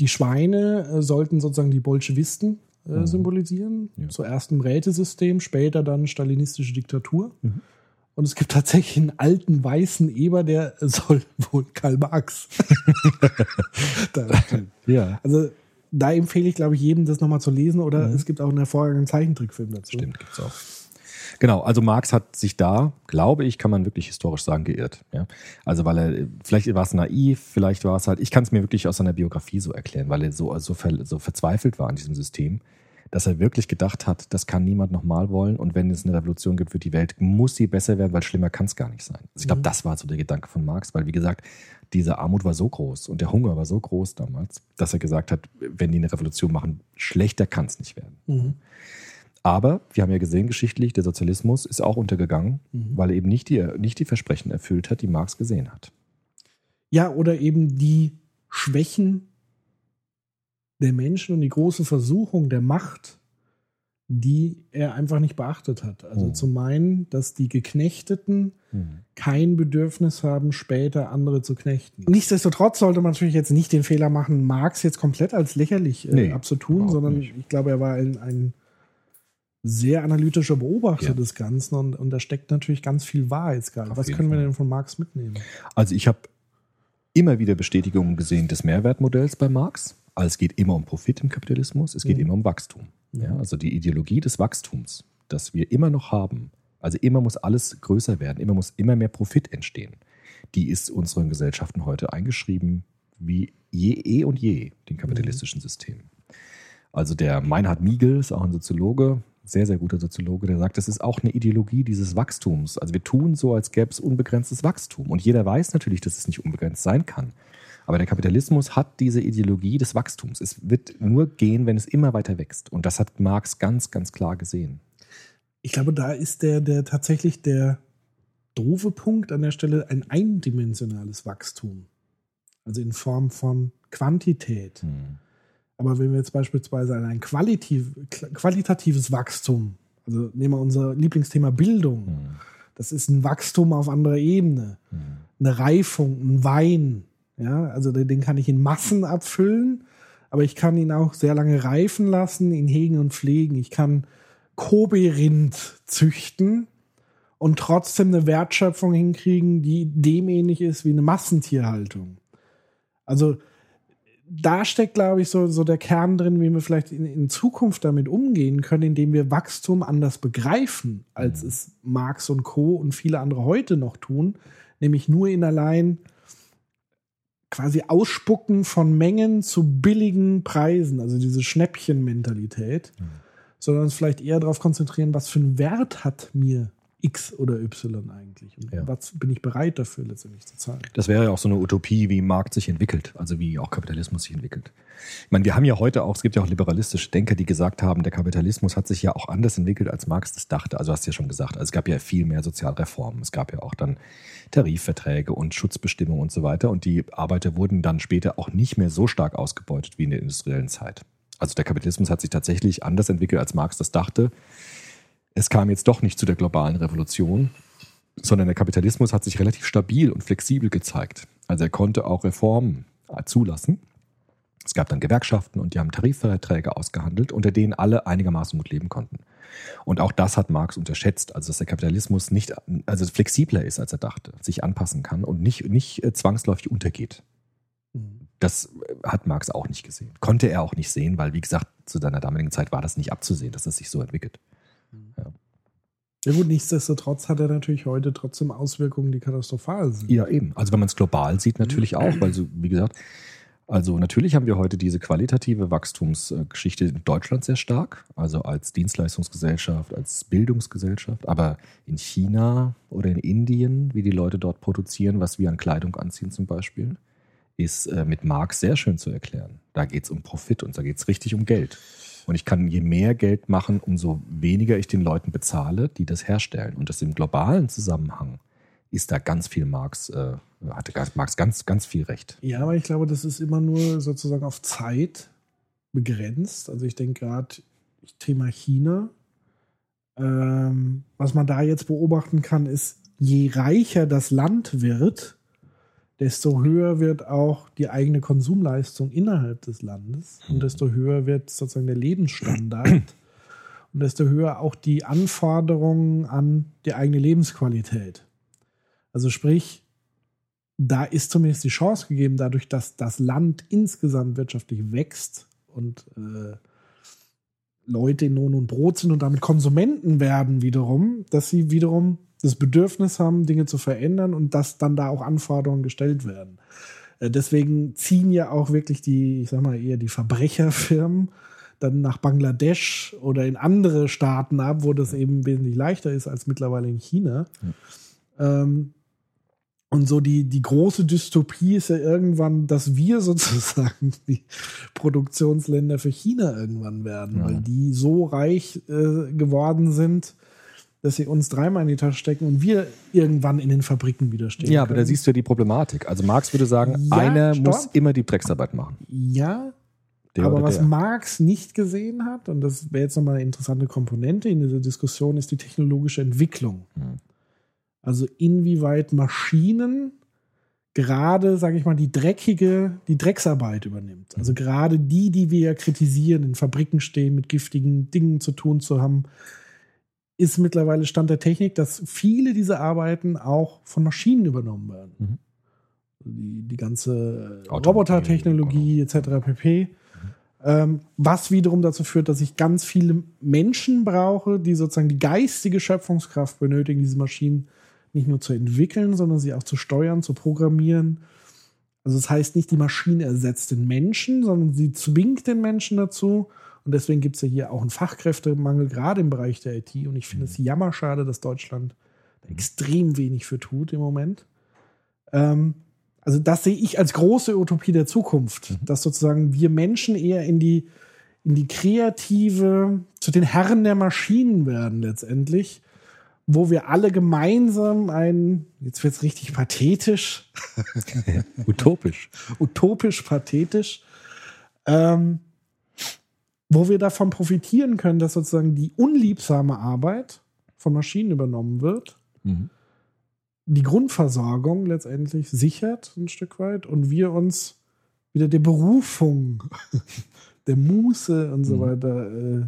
die Schweine äh, sollten sozusagen die Bolschewisten äh, Mhm. symbolisieren. Ja. Zuerst ein Rätesystem, später dann stalinistische Diktatur. Mhm. Und es gibt tatsächlich einen alten weißen Eber, der soll wohl Karl Marx. darstellen. ja. also da empfehle ich, glaube ich, jedem, das nochmal zu lesen. Oder es gibt auch einen hervorragenden Zeichentrickfilm dazu. Mhm. Stimmt, gibt's auch. Genau, also Marx hat sich da, glaube ich, kann man wirklich historisch sagen, geirrt. Ja? Also weil er, vielleicht war es naiv, vielleicht war es halt, ich kann es mir wirklich aus seiner Biografie so erklären, weil er so, so, ver, so verzweifelt war an diesem System, dass er wirklich gedacht hat, das kann niemand nochmal wollen und wenn es eine Revolution gibt für die Welt, muss sie besser werden, weil schlimmer kann es gar nicht sein. Also ich glaube, das war so der Gedanke von Marx, weil wie gesagt, diese Armut war so groß und der Hunger war so groß damals, dass er gesagt hat, wenn die eine Revolution machen, schlechter kann es nicht werden. Mhm. Aber wir haben ja gesehen, geschichtlich, der Sozialismus ist auch untergegangen, weil er eben nicht die, nicht die Versprechen erfüllt hat, die Marx gesehen hat. Ja, oder eben die Schwächen der Menschen und die große Versuchung der Macht, die er einfach nicht beachtet hat. Also Mhm. zu meinen, dass die Geknechteten kein Bedürfnis haben, später andere zu knechten. Nichtsdestotrotz sollte man natürlich jetzt nicht den Fehler machen, Marx jetzt komplett als lächerlich äh, Nee, abzutun, sondern nicht. ich glaube, er war ein, ein sehr analytischer Beobachter Ja. des Ganzen und, und da steckt natürlich ganz viel Wahrheitsgehalt. Was können wir denn von Marx mitnehmen? Also ich habe immer wieder Bestätigungen gesehen des Mehrwertmodells bei Marx. Also es geht immer um Profit im Kapitalismus, es geht Mhm. immer um Wachstum. Ja, also die Ideologie des Wachstums, das wir immer noch haben, also immer muss alles größer werden, immer muss immer mehr Profit entstehen. Die ist unseren Gesellschaften heute eingeschrieben wie je eh und je den kapitalistischen System. Also der Meinhard Miegel ist auch ein Soziologe, sehr, sehr guter Soziologe, der sagt, das ist auch eine Ideologie dieses Wachstums. Also wir tun so, als gäbe es unbegrenztes Wachstum. Und jeder weiß natürlich, dass es nicht unbegrenzt sein kann. Aber der Kapitalismus hat diese Ideologie des Wachstums. Es wird nur gehen, wenn es immer weiter wächst. Und das hat Marx ganz, ganz klar gesehen. Ich glaube, da ist der, der tatsächlich der doofe Punkt an der Stelle ein eindimensionales Wachstum. Also in Form von Quantität. Aber wenn wir jetzt beispielsweise an ein qualitativ, qualitatives Wachstum, also nehmen wir unser Lieblingsthema Bildung, das ist ein Wachstum auf anderer Ebene, eine Reifung, ein Wein, ja, also den kann ich in Massen abfüllen, aber ich kann ihn auch sehr lange reifen lassen, ihn hegen und pflegen. Ich kann Kobe-Rind züchten und trotzdem eine Wertschöpfung hinkriegen, die dem ähnlich ist wie eine Massentierhaltung. Also da steckt, glaube ich, so, so der Kern drin, wie wir vielleicht in, in Zukunft damit umgehen können, indem wir Wachstum anders begreifen, als es Marx und Co. und viele andere heute noch tun, nämlich nur in allein quasi Ausspucken von Mengen zu billigen Preisen, also diese Schnäppchenmentalität, sondern uns vielleicht eher darauf konzentrieren, was für einen Wert hat mir X oder Y eigentlich und Ja. was bin ich bereit dafür letztendlich zu zahlen. Das wäre ja auch so eine Utopie, wie Markt sich entwickelt, also wie auch Kapitalismus sich entwickelt. Ich meine, wir haben ja heute auch, es gibt ja auch liberalistische Denker, die gesagt haben, der Kapitalismus hat sich ja auch anders entwickelt, als Marx das dachte. Also hast du ja schon gesagt, also es gab ja viel mehr Sozialreformen. Es gab ja auch dann Tarifverträge und Schutzbestimmungen und so weiter. Und die Arbeiter wurden dann später auch nicht mehr so stark ausgebeutet wie in der industriellen Zeit. Also der Kapitalismus hat sich tatsächlich anders entwickelt, als Marx das dachte. Es kam jetzt doch nicht zu der globalen Revolution, sondern der Kapitalismus hat sich relativ stabil und flexibel gezeigt. Also er konnte auch Reformen zulassen. Es gab dann Gewerkschaften und die haben Tarifverträge ausgehandelt, unter denen alle einigermaßen gut leben konnten. Und auch das hat Marx unterschätzt, also dass der Kapitalismus nicht, also flexibler ist, als er dachte, sich anpassen kann und nicht, nicht äh, zwangsläufig untergeht. Das äh, hat Marx auch nicht gesehen. Konnte er auch nicht sehen, weil, wie gesagt, zu seiner damaligen Zeit war das nicht abzusehen, dass es sich so entwickelt. Ja gut, nichtsdestotrotz hat er natürlich heute trotzdem Auswirkungen, die katastrophal sind. Ja, eben. Also wenn man es global sieht, natürlich auch, weil so, wie gesagt, also natürlich haben wir heute diese qualitative Wachstumsgeschichte in Deutschland sehr stark, also als Dienstleistungsgesellschaft, als Bildungsgesellschaft, aber in China oder in Indien, wie die Leute dort produzieren, was wir an Kleidung anziehen zum Beispiel, ist äh, mit Marx sehr schön zu erklären. Da geht es um Profit und da geht es richtig um Geld. Und ich kann je mehr Geld machen, umso weniger ich den Leuten bezahle, die das herstellen. Und das im globalen Zusammenhang ist da ganz viel Marx, äh, hatte Marx ganz, ganz viel Recht. Ja, aber ich glaube, das ist immer nur sozusagen auf Zeit begrenzt. Also ich denke gerade Thema China. Ähm, was man da jetzt beobachten kann, ist, je reicher das Land wird, desto höher wird auch die eigene Konsumleistung innerhalb des Landes und desto höher wird sozusagen der Lebensstandard und desto höher auch die Anforderungen an die eigene Lebensqualität. Also sprich, da ist zumindest die Chance gegeben, dadurch, dass das Land insgesamt wirtschaftlich wächst und äh, Leute in Lohn und Brot sind und damit Konsumenten werden wiederum, dass sie wiederum das Bedürfnis haben, Dinge zu verändern und dass dann da auch Anforderungen gestellt werden. Äh, Deswegen ziehen ja auch wirklich die, ich sag mal eher die Verbrecherfirmen dann nach Bangladesch oder in andere Staaten ab, wo das eben wesentlich leichter ist als mittlerweile in China. Ähm, und so die, die große Dystopie ist ja irgendwann, dass wir sozusagen die Produktionsländer für China irgendwann werden, Ja. weil die so reich äh, geworden sind, dass sie uns dreimal in die Tasche stecken und wir irgendwann in den Fabriken widerstehen. Ja, aber da siehst du ja die Problematik. Also Marx würde sagen, Ja, einer stopp. muss immer die Drecksarbeit machen. Ja, Der aber was der. Marx nicht gesehen hat, und das wäre jetzt nochmal eine interessante Komponente in dieser Diskussion, ist die technologische Entwicklung. Hm. Also inwieweit Maschinen gerade, sage ich mal, die dreckige, die Drecksarbeit übernimmt. Also gerade die, die wir ja kritisieren, in Fabriken stehen, mit giftigen Dingen zu tun zu haben, ist mittlerweile Stand der Technik, dass viele dieser Arbeiten auch von Maschinen übernommen werden. Mhm. Die, die ganze Automobil, Robotertechnologie etc. pp. Ähm, was wiederum dazu führt, dass ich ganz viele Menschen brauche, die sozusagen die geistige Schöpfungskraft benötigen, diese Maschinen nicht nur zu entwickeln, sondern sie auch zu steuern, zu programmieren. Also das heißt nicht, die Maschine ersetzt den Menschen, sondern sie zwingt den Menschen dazu. Und deswegen gibt es ja hier auch einen Fachkräftemangel, gerade im Bereich der IT. Und ich finde es jammerschade, dass Deutschland da extrem wenig für tut im Moment. Ähm, also das sehe ich als große Utopie der Zukunft, dass sozusagen wir Menschen eher in die, in die kreative, zu den Herren der Maschinen werden letztendlich, wo wir alle gemeinsam ein, jetzt wird es richtig pathetisch, Utopisch. utopisch pathetisch, ähm, wo wir davon profitieren können, dass sozusagen die unliebsame Arbeit von Maschinen übernommen wird, Mhm. die Grundversorgung letztendlich sichert ein Stück weit und wir uns wieder der Berufung, der Muße und so Mhm. weiter äh,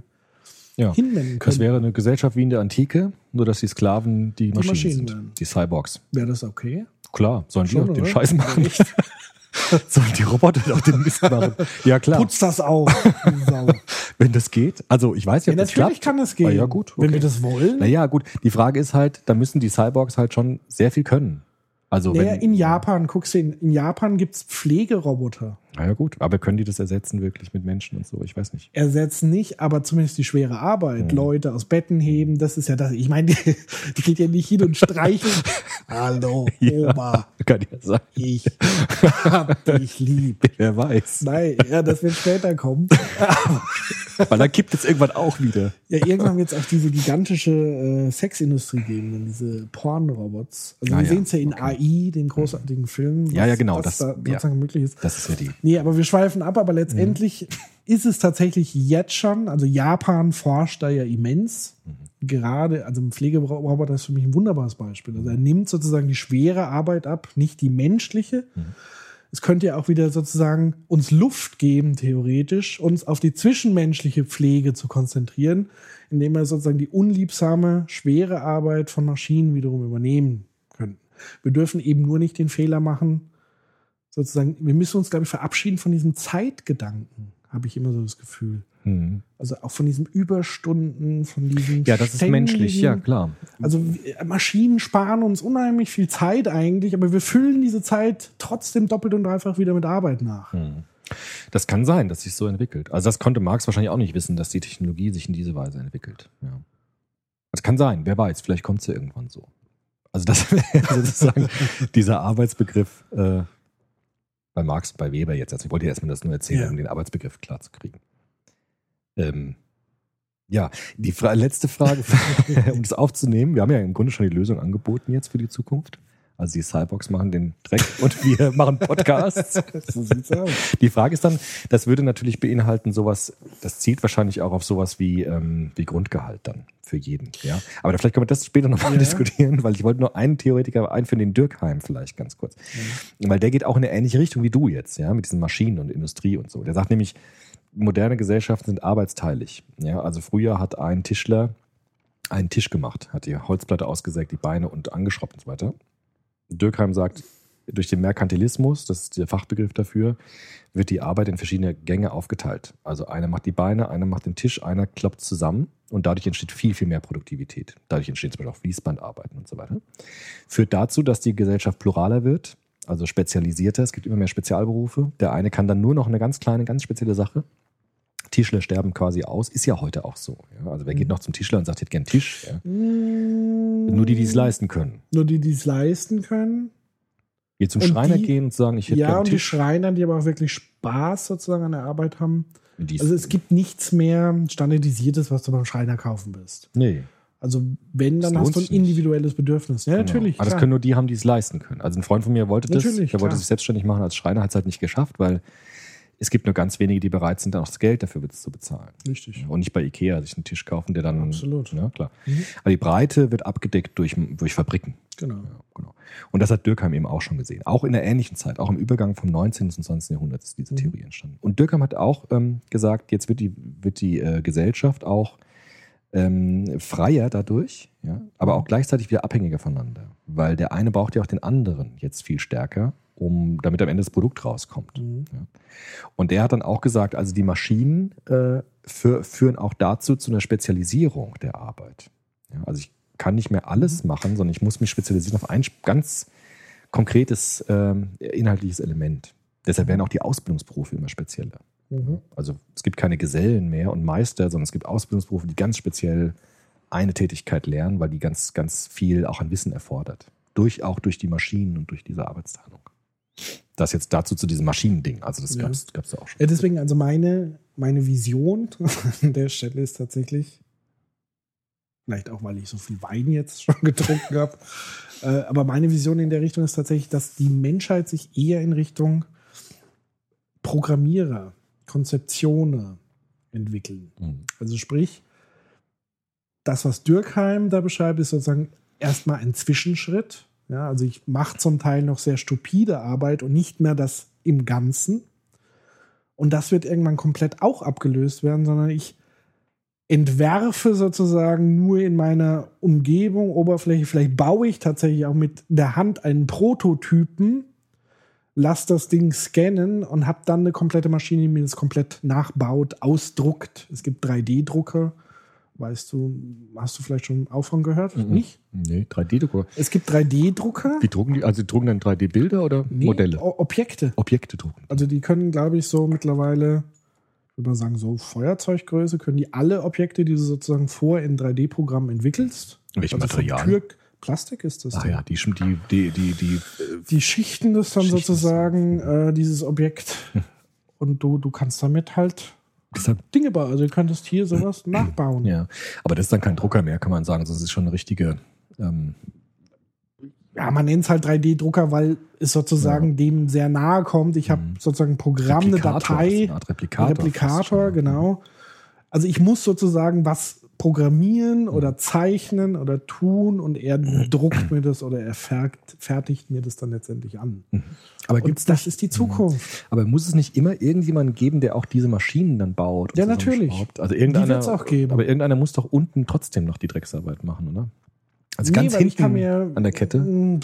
Ja. hinwenden Das können. wäre eine Gesellschaft wie in der Antike, nur dass die Sklaven die Maschinen, Maschinen sind. wären. Die Cyborgs. Wäre das okay? Klar, sollen die Schon, doch den oder? Scheiß machen. sollen die Roboter doch den Mist machen. Ja, klar. Putz das auf. Wenn das geht. Also ich weiß ja, ja, ob das natürlich klappt. kann das gehen. Ah, ja, gut. Wenn okay. wir das wollen. Naja, gut. Die Frage ist halt, da müssen die Cyborgs halt schon sehr viel können. Also naja, wenn, in Japan, guckst du, in, in Japan gibt es Pflegeroboter. Naja, gut. Aber können die das ersetzen wirklich mit Menschen und so? Ich weiß nicht. ersetzen nicht, aber zumindest die schwere Arbeit. Mhm. Leute aus Betten heben, das ist ja das. Ich meine, die, die geht ja nicht hin und streicheln. Hallo, Ja. Oma, Kann ja sein. ich hab dich lieb. Wer weiß. Nein, ja, das wird später kommen. Weil dann kippt es irgendwann auch wieder. Ja, irgendwann wird es auch diese gigantische äh, Sexindustrie geben, dann diese Pornrobots. Also Ah, wir ja. sehen es ja in AI, den großartigen Film. Ja, ja, genau, Was das- da ja. sozusagen möglich ist. Das ist ja die. Nee, aber wir schweifen ab, aber letztendlich Mhm. ist es tatsächlich jetzt schon, also Japan forscht da ja immens. Mhm. Gerade, also ein Pflegeroboter ist für mich ein wunderbares Beispiel. Also er nimmt sozusagen die schwere Arbeit ab, nicht die menschliche. Mhm. Es könnte ja auch wieder sozusagen uns Luft geben, theoretisch, uns auf die zwischenmenschliche Pflege zu konzentrieren, indem wir sozusagen die unliebsame, schwere Arbeit von Maschinen wiederum übernehmen können. Wir dürfen eben nur nicht den Fehler machen, sozusagen, wir müssen uns, glaube ich, verabschieden von diesem Zeitgedanken, habe ich immer so das Gefühl. Hm. Also auch von diesem Überstunden, von diesem. Ja, das ist menschlich, ja klar. Also Maschinen sparen uns unheimlich viel Zeit eigentlich, aber wir füllen diese Zeit trotzdem doppelt und dreifach wieder mit Arbeit nach. Hm. Das kann sein, dass sich so entwickelt. Also das konnte Marx wahrscheinlich auch nicht wissen, dass die Technologie sich in diese Weise entwickelt. Ja. Das kann sein, wer weiß, vielleicht kommt es ja irgendwann so. Also das wäre sozusagen dieser Arbeitsbegriff äh, bei Marx, bei Weber jetzt. Also ich wollte ja erstmal das nur erzählen, Ja. um den Arbeitsbegriff klar zu kriegen. Ähm, ja, die Fra letzte Frage, um das aufzunehmen. Wir haben ja im Grunde schon die Lösung angeboten jetzt für die Zukunft. Also die Cyborgs machen den Dreck und wir machen Podcasts. So sieht's aus. Die Frage ist dann, das würde natürlich beinhalten sowas, das zielt wahrscheinlich auch auf sowas wie, ähm, wie Grundgehalt dann für jeden. Ja, aber da vielleicht können wir das später nochmal Ja. diskutieren, weil ich wollte nur einen Theoretiker einführen, den Dürkheim vielleicht ganz kurz, weil der geht auch in eine ähnliche Richtung wie du jetzt, ja, mit diesen Maschinen und Industrie und so. Der sagt nämlich, moderne Gesellschaften sind arbeitsteilig. Ja, also früher hat ein Tischler einen Tisch gemacht, hat die Holzplatte ausgesägt, die Beine und angeschraubt und so weiter. Dürkheim sagt, durch den Merkantilismus, das ist der Fachbegriff dafür, wird die Arbeit in verschiedene Gänge aufgeteilt. Also einer macht die Beine, einer macht den Tisch, einer kloppt zusammen und dadurch entsteht viel, viel mehr Produktivität. Dadurch entstehen zum Beispiel auch Fließbandarbeiten und so weiter. Führt dazu, dass die Gesellschaft pluraler wird, also spezialisierter. Es gibt immer mehr Spezialberufe. Der eine kann dann nur noch eine ganz kleine, ganz spezielle Sache. Tischler sterben quasi aus, ist ja heute auch so. Ja? Also wer geht noch zum Tischler und sagt, ich hätte gern einen Tisch? Ja? Nur die, die es leisten können. Nur die, die es leisten können. Geht zum Und Schreiner die- gehen und sagen, ich hätte Ja, gern einen und die Tisch. Schreiner, die aber auch wirklich Spaß sozusagen an der Arbeit haben. Also es gibt nichts mehr standardisiertes, was du beim Schreiner kaufen willst. nee. Also wenn, dann Das hast du ein individuelles Bedürfnis. Ja, natürlich. Aber das klar. können nur die haben, die es leisten können. Also ein Freund von mir wollte das, Natürlich, der wollte sich selbstständig machen als Schreiner, hat es halt nicht geschafft, weil es gibt nur ganz wenige, die bereit sind, dann auch das Geld dafür zu bezahlen. Richtig. Und nicht bei Ikea sich einen Tisch kaufen, der dann. Absolut. Ja, klar. Aber die Breite wird abgedeckt durch, durch Fabriken. Genau. Ja, genau. Und das hat Dürkheim eben auch schon gesehen. Auch in der ähnlichen Zeit, auch im Übergang vom 19. zum 20. Jahrhundert ist diese Theorie entstanden. Und Dürkheim hat auch ähm, gesagt, jetzt wird die, wird die äh, Gesellschaft auch ähm, freier dadurch, ja, aber auch gleichzeitig wieder abhängiger voneinander. Weil der eine braucht ja auch den anderen jetzt viel stärker, um, damit am Ende das Produkt rauskommt. Ja. Und er hat dann auch gesagt, also die Maschinen äh, für, führen auch dazu zu einer Spezialisierung der Arbeit. Ja, also ich kann nicht mehr alles machen, sondern ich muss mich spezialisieren auf ein ganz konkretes ähm, inhaltliches Element. Deshalb werden auch die Ausbildungsberufe immer spezieller. Mhm. Also es gibt keine Gesellen mehr und Meister, sondern es gibt Ausbildungsberufe, die ganz speziell eine Tätigkeit lernen, weil die ganz, ganz viel auch an Wissen erfordert. Durch, auch durch die Maschinen und durch diese Arbeitsteilung. Das jetzt dazu zu diesem Maschinending. Also das Ja. gab's ja auch schon. Ja, deswegen, also meine, meine Vision an der Stelle ist tatsächlich, vielleicht auch, weil ich so viel Wein jetzt schon getrunken habe, äh, aber meine Vision in der Richtung ist tatsächlich, dass die Menschheit sich eher in Richtung Programmierer, Konzeptionen entwickeln. Mhm. Also sprich, das, was Dürkheim da beschreibt, ist sozusagen erstmal ein Zwischenschritt. Ja, also ich mache zum Teil noch sehr stupide Arbeit und nicht mehr das im Ganzen. Und das wird irgendwann komplett auch abgelöst werden, sondern ich entwerfe sozusagen nur in meiner Umgebung, Oberfläche. Vielleicht baue ich tatsächlich auch mit der Hand einen Prototypen, lass das Ding scannen und habe dann eine komplette Maschine, die mir das komplett nachbaut, ausdruckt. Es gibt 3D-Drucker. Weißt du, hast du vielleicht schon von gehört? Mhm. Nicht? Nee, 3D-Drucker. Es gibt 3D-Drucker. Wie drucken die? Also die drucken dann 3D-Bilder oder Nee, Modelle? O- Objekte. Objekte drucken. Also die können, glaube ich, so mittlerweile, ich würde mal sagen, so Feuerzeuggröße, können die alle Objekte, die du sozusagen vor in 3D-Programm entwickelst. Welche also? Tür Plastik ist das. Dann. ja, die, die, die, die, die äh, Die schichten das dann Schichten das sozusagen, äh, dieses Objekt. Und du, du kannst damit halt Dinge bauen. Also du könntest hier sowas nachbauen. ja. Aber das ist dann kein Drucker mehr, kann man sagen. Das ist schon eine richtige. Ähm, Ja, man nennt es halt 3D-Drucker, weil es sozusagen dem sehr nahe kommt. Ich habe Mhm. sozusagen ein Programm, eine Replikator, ist Datei, eine Art Replikator Replikator, genau. Also ich muss sozusagen was programmieren Mhm. oder zeichnen oder tun und er druckt mir das oder er fertigt, mir das dann letztendlich an. aber Und gibt's das ist die Zukunft. Aber muss es nicht immer irgendjemanden geben, der auch diese Maschinen dann baut? und Ja, natürlich. Also irgendeiner, Die wird's auch geben. Aber irgendeiner muss doch unten trotzdem noch die Drecksarbeit machen, oder? Also Nee, ganz ich hinten mir- an der Kette. Mm,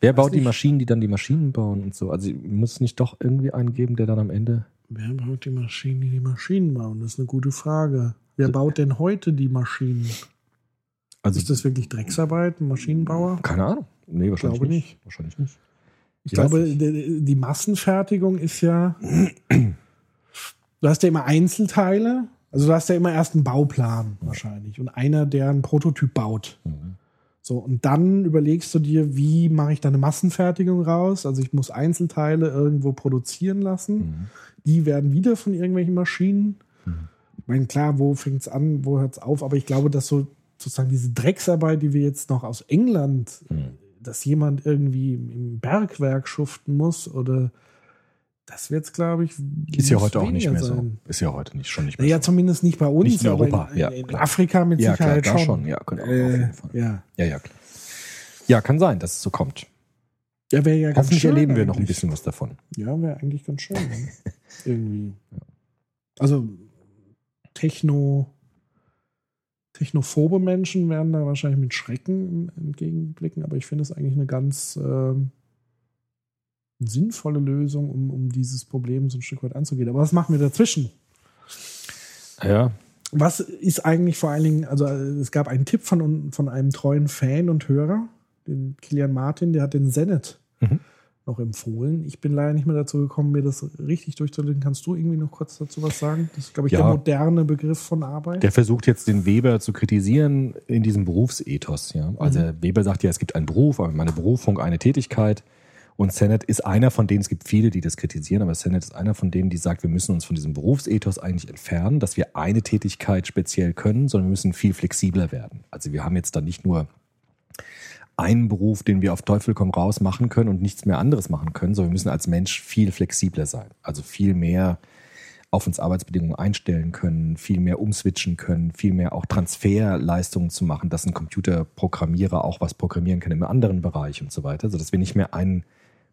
Wer baut die nicht. Maschinen, die dann die Maschinen bauen und so? Also muss es nicht doch irgendwie einen geben, der dann am Ende. Wer baut die Maschinen, die die Maschinen bauen? Das ist eine gute Frage. Wer baut denn heute die Maschinen? Also Ist das wirklich Drecksarbeit, ein Maschinenbauer? keine Ahnung. Nee, wahrscheinlich glaube nicht. Wahrscheinlich nicht. Ich Ich glaube, die, die Massenfertigung ist ja. Du hast ja immer Einzelteile. Also du hast ja immer erst einen Bauplan wahrscheinlich und einer, der einen Prototyp baut. Mhm. So, und dann überlegst du dir, wie mache ich da eine Massenfertigung raus? Also ich muss Einzelteile irgendwo produzieren lassen. Mhm. Die werden wieder von irgendwelchen Maschinen. Ich meine, klar, wo fängt es an, wo hört es auf? Aber ich glaube, dass so sozusagen diese Drecksarbeit, die wir jetzt noch aus England, Mhm. dass jemand irgendwie im- Bergwerk schuften muss oder das wird es, glaube ich, Ist ja heute auch nicht mehr sein. so. Ist ja heute nicht, schon nicht mehr Naja, so. zumindest nicht bei uns, Nicht in Europa, in, ja, in klar. Afrika mit Ja, klar, Sicherheit da schon. schon, ja, genau, auf äh, jeden Fall. ja. Ja, ja, klar. Ja, kann sein, dass es so kommt. ja wäre ja Hoffentlich schön erleben wir noch ein bisschen was davon. Ja, wäre eigentlich ganz schön. ne? Irgendwie. Also Techno, technophobe Menschen werden da wahrscheinlich mit Schrecken entgegenblicken, aber ich finde es eigentlich eine ganz ähm, sinnvolle Lösung, um, um dieses Problem so ein Stück weit anzugehen. Aber was machen wir dazwischen? Ja, Was ist eigentlich vor allen Dingen, also äh, es gab einen Tipp von, von einem treuen Fan und Hörer, den Kilian Martin, der hat den Zenit Mhm. Noch empfohlen. Ich bin leider nicht mehr dazu gekommen, mir das richtig durchzulegen. Kannst du irgendwie noch kurz dazu was sagen? Das ist, glaube ich, Ja. der moderne Begriff von Arbeit. Der versucht jetzt den Weber zu kritisieren in diesem Berufsethos. Ja? Also Weber sagt ja, es gibt einen Beruf, aber meine Berufung, eine Tätigkeit. Und Sennett ist einer von denen, es gibt viele, die das kritisieren, aber Sennett ist einer von denen, die sagt, wir müssen uns von diesem Berufsethos eigentlich entfernen, dass wir eine Tätigkeit speziell können, sondern wir müssen viel flexibler werden. Also wir haben jetzt dann nicht nur einen Beruf, den wir auf Teufel komm raus machen können und nichts mehr anderes machen können, sondern wir müssen als Mensch viel flexibler sein. Also viel mehr auf uns Arbeitsbedingungen einstellen können, viel mehr umswitchen können, viel mehr auch Transferleistungen zu machen, dass ein Computerprogrammierer auch was programmieren kann im anderen Bereich und so weiter, sodass wir nicht mehr einen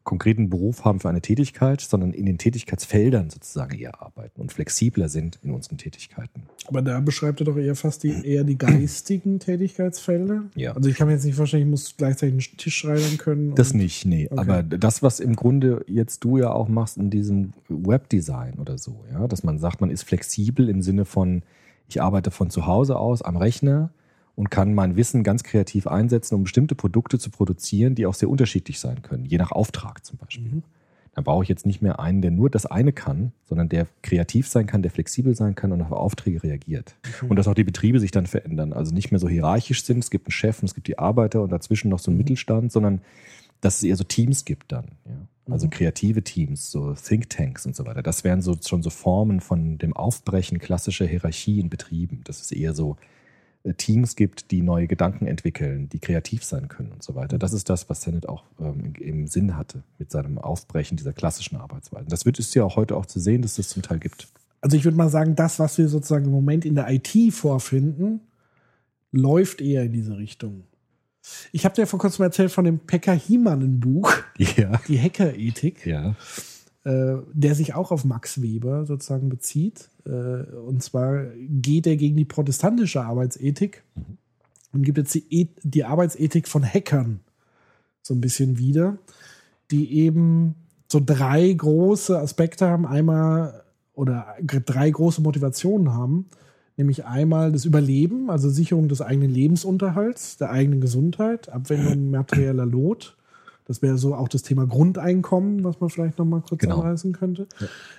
konkreten Beruf haben für eine Tätigkeit, sondern in den Tätigkeitsfeldern sozusagen eher arbeiten und flexibler sind in unseren Tätigkeiten. Aber da beschreibt er doch eher fast die, eher die geistigen Tätigkeitsfelder. Ja. Also ich kann mir jetzt nicht vorstellen, ich muss gleichzeitig einen Tisch schreibern können. Das nicht, nee. Okay. Aber das, was im Grunde jetzt du ja auch machst in diesem Webdesign oder so, ja, dass man sagt, man ist flexibel im Sinne von, ich arbeite von zu Hause aus am Rechner und kann mein Wissen ganz kreativ einsetzen, um bestimmte Produkte zu produzieren, die auch sehr unterschiedlich sein können, je nach Auftrag zum Beispiel. Dann brauche ich jetzt nicht mehr einen, der nur das eine kann, sondern der kreativ sein kann, der flexibel sein kann und auf Aufträge reagiert. Und dass auch die Betriebe sich dann verändern. Also nicht mehr so hierarchisch sind, es gibt einen Chef und es gibt die Arbeiter und dazwischen noch so einen Mittelstand, sondern dass es eher so Teams gibt dann. Ja. Also kreative Teams, so Thinktanks und so weiter. Das wären so schon so Formen von dem Aufbrechen klassischer Hierarchie in Betrieben. Dass es eher so Teams gibt, die neue Gedanken entwickeln, die kreativ sein können und so weiter. Das ist das, was Sennett auch ähm, im Sinn hatte mit seinem Aufbrechen dieser klassischen Arbeitsweisen. Das wird es ja auch heute auch zu sehen, dass es das zum Teil gibt. Also ich würde mal sagen, das, was wir sozusagen im Moment in der IT vorfinden, läuft eher in diese Richtung. Ich habe dir vor kurzem erzählt von dem Pekka Hiemann Buch, Ja. die Hackerethik, Ja. Äh, der sich auch auf Max Weber sozusagen bezieht. Äh, und zwar geht er gegen die protestantische Arbeitsethik und gibt jetzt die, Eth- die Arbeitsethik von Hackern so ein bisschen wieder, die eben so drei große Aspekte haben. Einmal oder drei große Motivationen haben. Nämlich einmal das Überleben, also Sicherung des eigenen Lebensunterhalts, der eigenen Gesundheit, Abwendung materieller Lot. Das wäre so auch das Thema Grundeinkommen, was man vielleicht noch mal kurz Genau. anreißen könnte.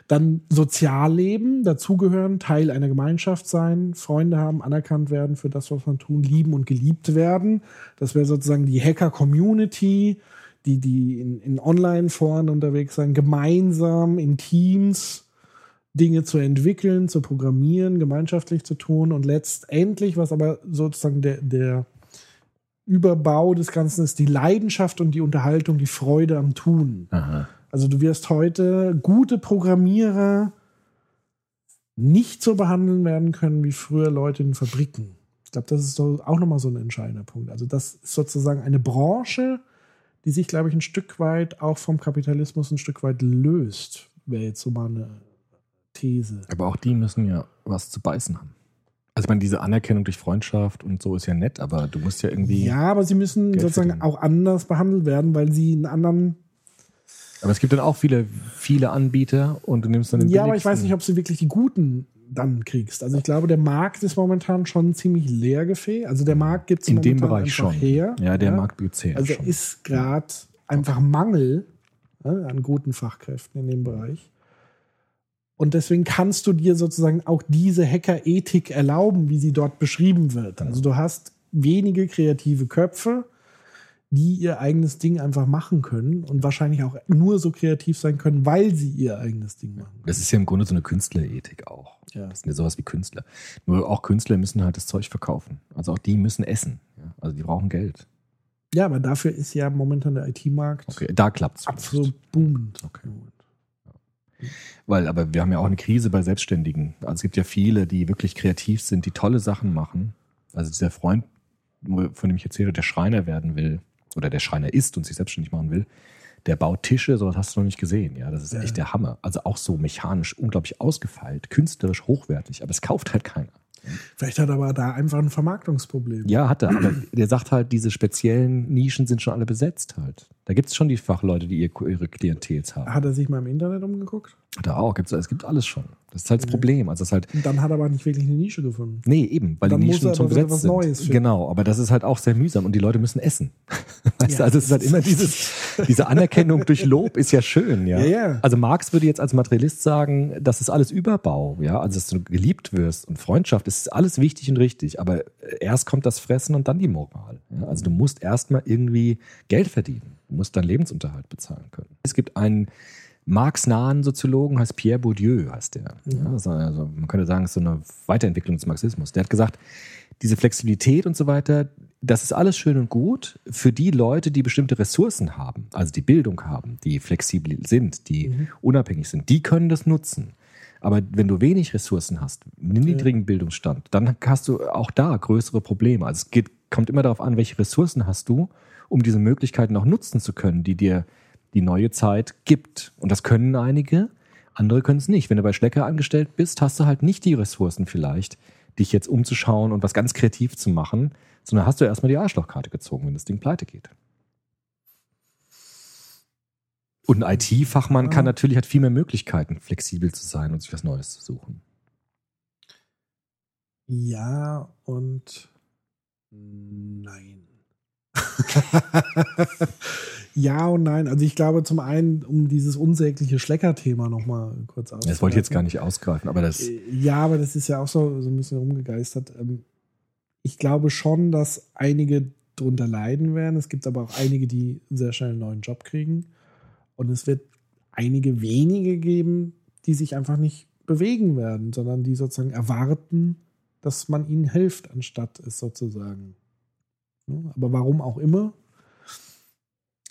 Dann Sozialleben, dazugehören, Teil einer Gemeinschaft sein, Freunde haben, anerkannt werden für das, was man tun, lieben und geliebt werden. Das wäre sozusagen die Hacker-Community, die, die in, in Online-Foren unterwegs sein, gemeinsam in Teams Dinge zu entwickeln, zu programmieren, gemeinschaftlich zu tun und letztendlich, was aber sozusagen der, der Überbau des Ganzen ist, die Leidenschaft und die Unterhaltung, die Freude am Tun. Aha. Also du wirst heute gute Programmierer nicht so behandeln werden können wie früher Leute in Fabriken. Ich glaube, das ist auch nochmal so ein entscheidender Punkt. Also das ist sozusagen eine Branche, die sich, glaube ich, ein Stück weit auch vom Kapitalismus ein Stück weit löst. Wäre jetzt so mal eine These. Aber auch die müssen ja was zu beißen haben. Also ich meine, diese Anerkennung durch Freundschaft und so ist ja nett, aber du musst ja irgendwie. Ja, aber sie müssen Geld sozusagen verdienen. auch anders behandelt werden, weil sie einen anderen. Aber es gibt dann auch viele, viele Anbieter und du nimmst dann den Ja, aber ich weiß nicht, ob sie wirklich die guten dann kriegst. Also ich glaube, der Markt ist momentan schon ziemlich leergefegt. Also der Markt gibt es in dem Bereich schon. her. Ja, der Markt gibt's her. Also schon. ist gerade einfach Mangel ja, an guten Fachkräften in dem Bereich. Und deswegen kannst du dir sozusagen auch diese Hackerethik erlauben, wie sie dort beschrieben wird. Also du hast wenige kreative Köpfe, die ihr eigenes Ding einfach machen können und wahrscheinlich auch nur so kreativ sein können, weil sie ihr eigenes Ding machen. Das ist ja im Grunde so eine Künstlerethik auch. Ja. Das sind ja sowas wie Künstler. Nur auch Künstler müssen halt das Zeug verkaufen. Also auch die müssen essen. Also die brauchen Geld. Ja, aber dafür ist ja momentan der IT-Markt Okay, da klappt's. absolut boomend. Okay. Weil, aber wir haben ja auch eine Krise bei Selbstständigen. Also es gibt ja viele, die wirklich kreativ sind, die tolle Sachen machen. Also dieser Freund, von dem ich erzähle, der Schreiner werden will oder der Schreiner ist und sich selbstständig machen will, der baut Tische, sowas hast du noch nicht gesehen. Ja, das ist Ja. echt der Hammer. Also auch so mechanisch unglaublich ausgefeilt, künstlerisch hochwertig, aber es kauft halt keiner. Vielleicht hat er aber da einfach ein Vermarktungsproblem. Ja, hat er, aber der sagt halt, diese speziellen Nischen sind schon alle besetzt halt. Da gibt es schon die Fachleute, die ihr, ihre Klientels haben. Hat er sich mal im Internet umgeguckt? Er auch, gibt's, es gibt alles schon. Das ist halt das Problem. Also ist halt, Und dann hat er aber nicht wirklich eine Nische gefunden. Nee, eben, weil Dann die Nischen schon wieder besetzt sind. Neues genau, aber das ist halt auch sehr mühsam und die Leute müssen essen. Weißt Ja, du, also es ist halt das immer dieses, diese Anerkennung durch Lob ist ja schön, ja. Ja, ja. Also Marx würde jetzt als Materialist sagen, das ist alles Überbau, ja, also dass du geliebt wirst und Freundschaft, das ist alles wichtig und richtig, aber erst kommt das Fressen und dann die Moral. Ja? Also du musst erstmal irgendwie Geld verdienen, du musst deinen Lebensunterhalt bezahlen können. Es gibt einen Marx-nahen Soziologen, heißt Pierre Bourdieu, heißt der. Ja, also, man könnte sagen, es ist so eine Weiterentwicklung des Marxismus. Der hat gesagt, diese Flexibilität und so weiter, das ist alles schön und gut für die Leute, die bestimmte Ressourcen haben, also die Bildung haben, die flexibel sind, die unabhängig sind, die können das nutzen. Aber wenn du wenig Ressourcen hast, einen niedrigen Bildungsstand, dann hast du auch da größere Probleme. Also es geht, kommt immer darauf an, welche Ressourcen hast du, um diese Möglichkeiten auch nutzen zu können, die dir die neue Zeit gibt. Und das können einige, andere können es nicht. Wenn du bei Schlecker angestellt bist, hast du halt nicht die Ressourcen vielleicht, dich jetzt umzuschauen und was ganz kreativ zu machen, sondern hast du erstmal die Arschlochkarte gezogen, wenn das Ding pleite geht. Und ein IT-Fachmann kann natürlich, hat viel mehr Möglichkeiten, flexibel zu sein und sich was Neues zu suchen. Ja und nein. ja und nein. Also ich glaube zum einen, um dieses unsägliche Schlecker-Thema nochmal kurz auszuführen. Das wollte ich jetzt gar nicht ausgreifen, aber das, Äh, Ja, aber das ist ja auch so, so ein bisschen rumgegeistert. Ähm, Ich glaube schon, dass einige drunter leiden werden. Es gibt aber auch einige, die sehr schnell einen neuen Job kriegen. Und es wird einige wenige geben, die sich einfach nicht bewegen werden, sondern die sozusagen erwarten, dass man ihnen hilft, anstatt es sozusagen. Ne? Aber warum auch immer,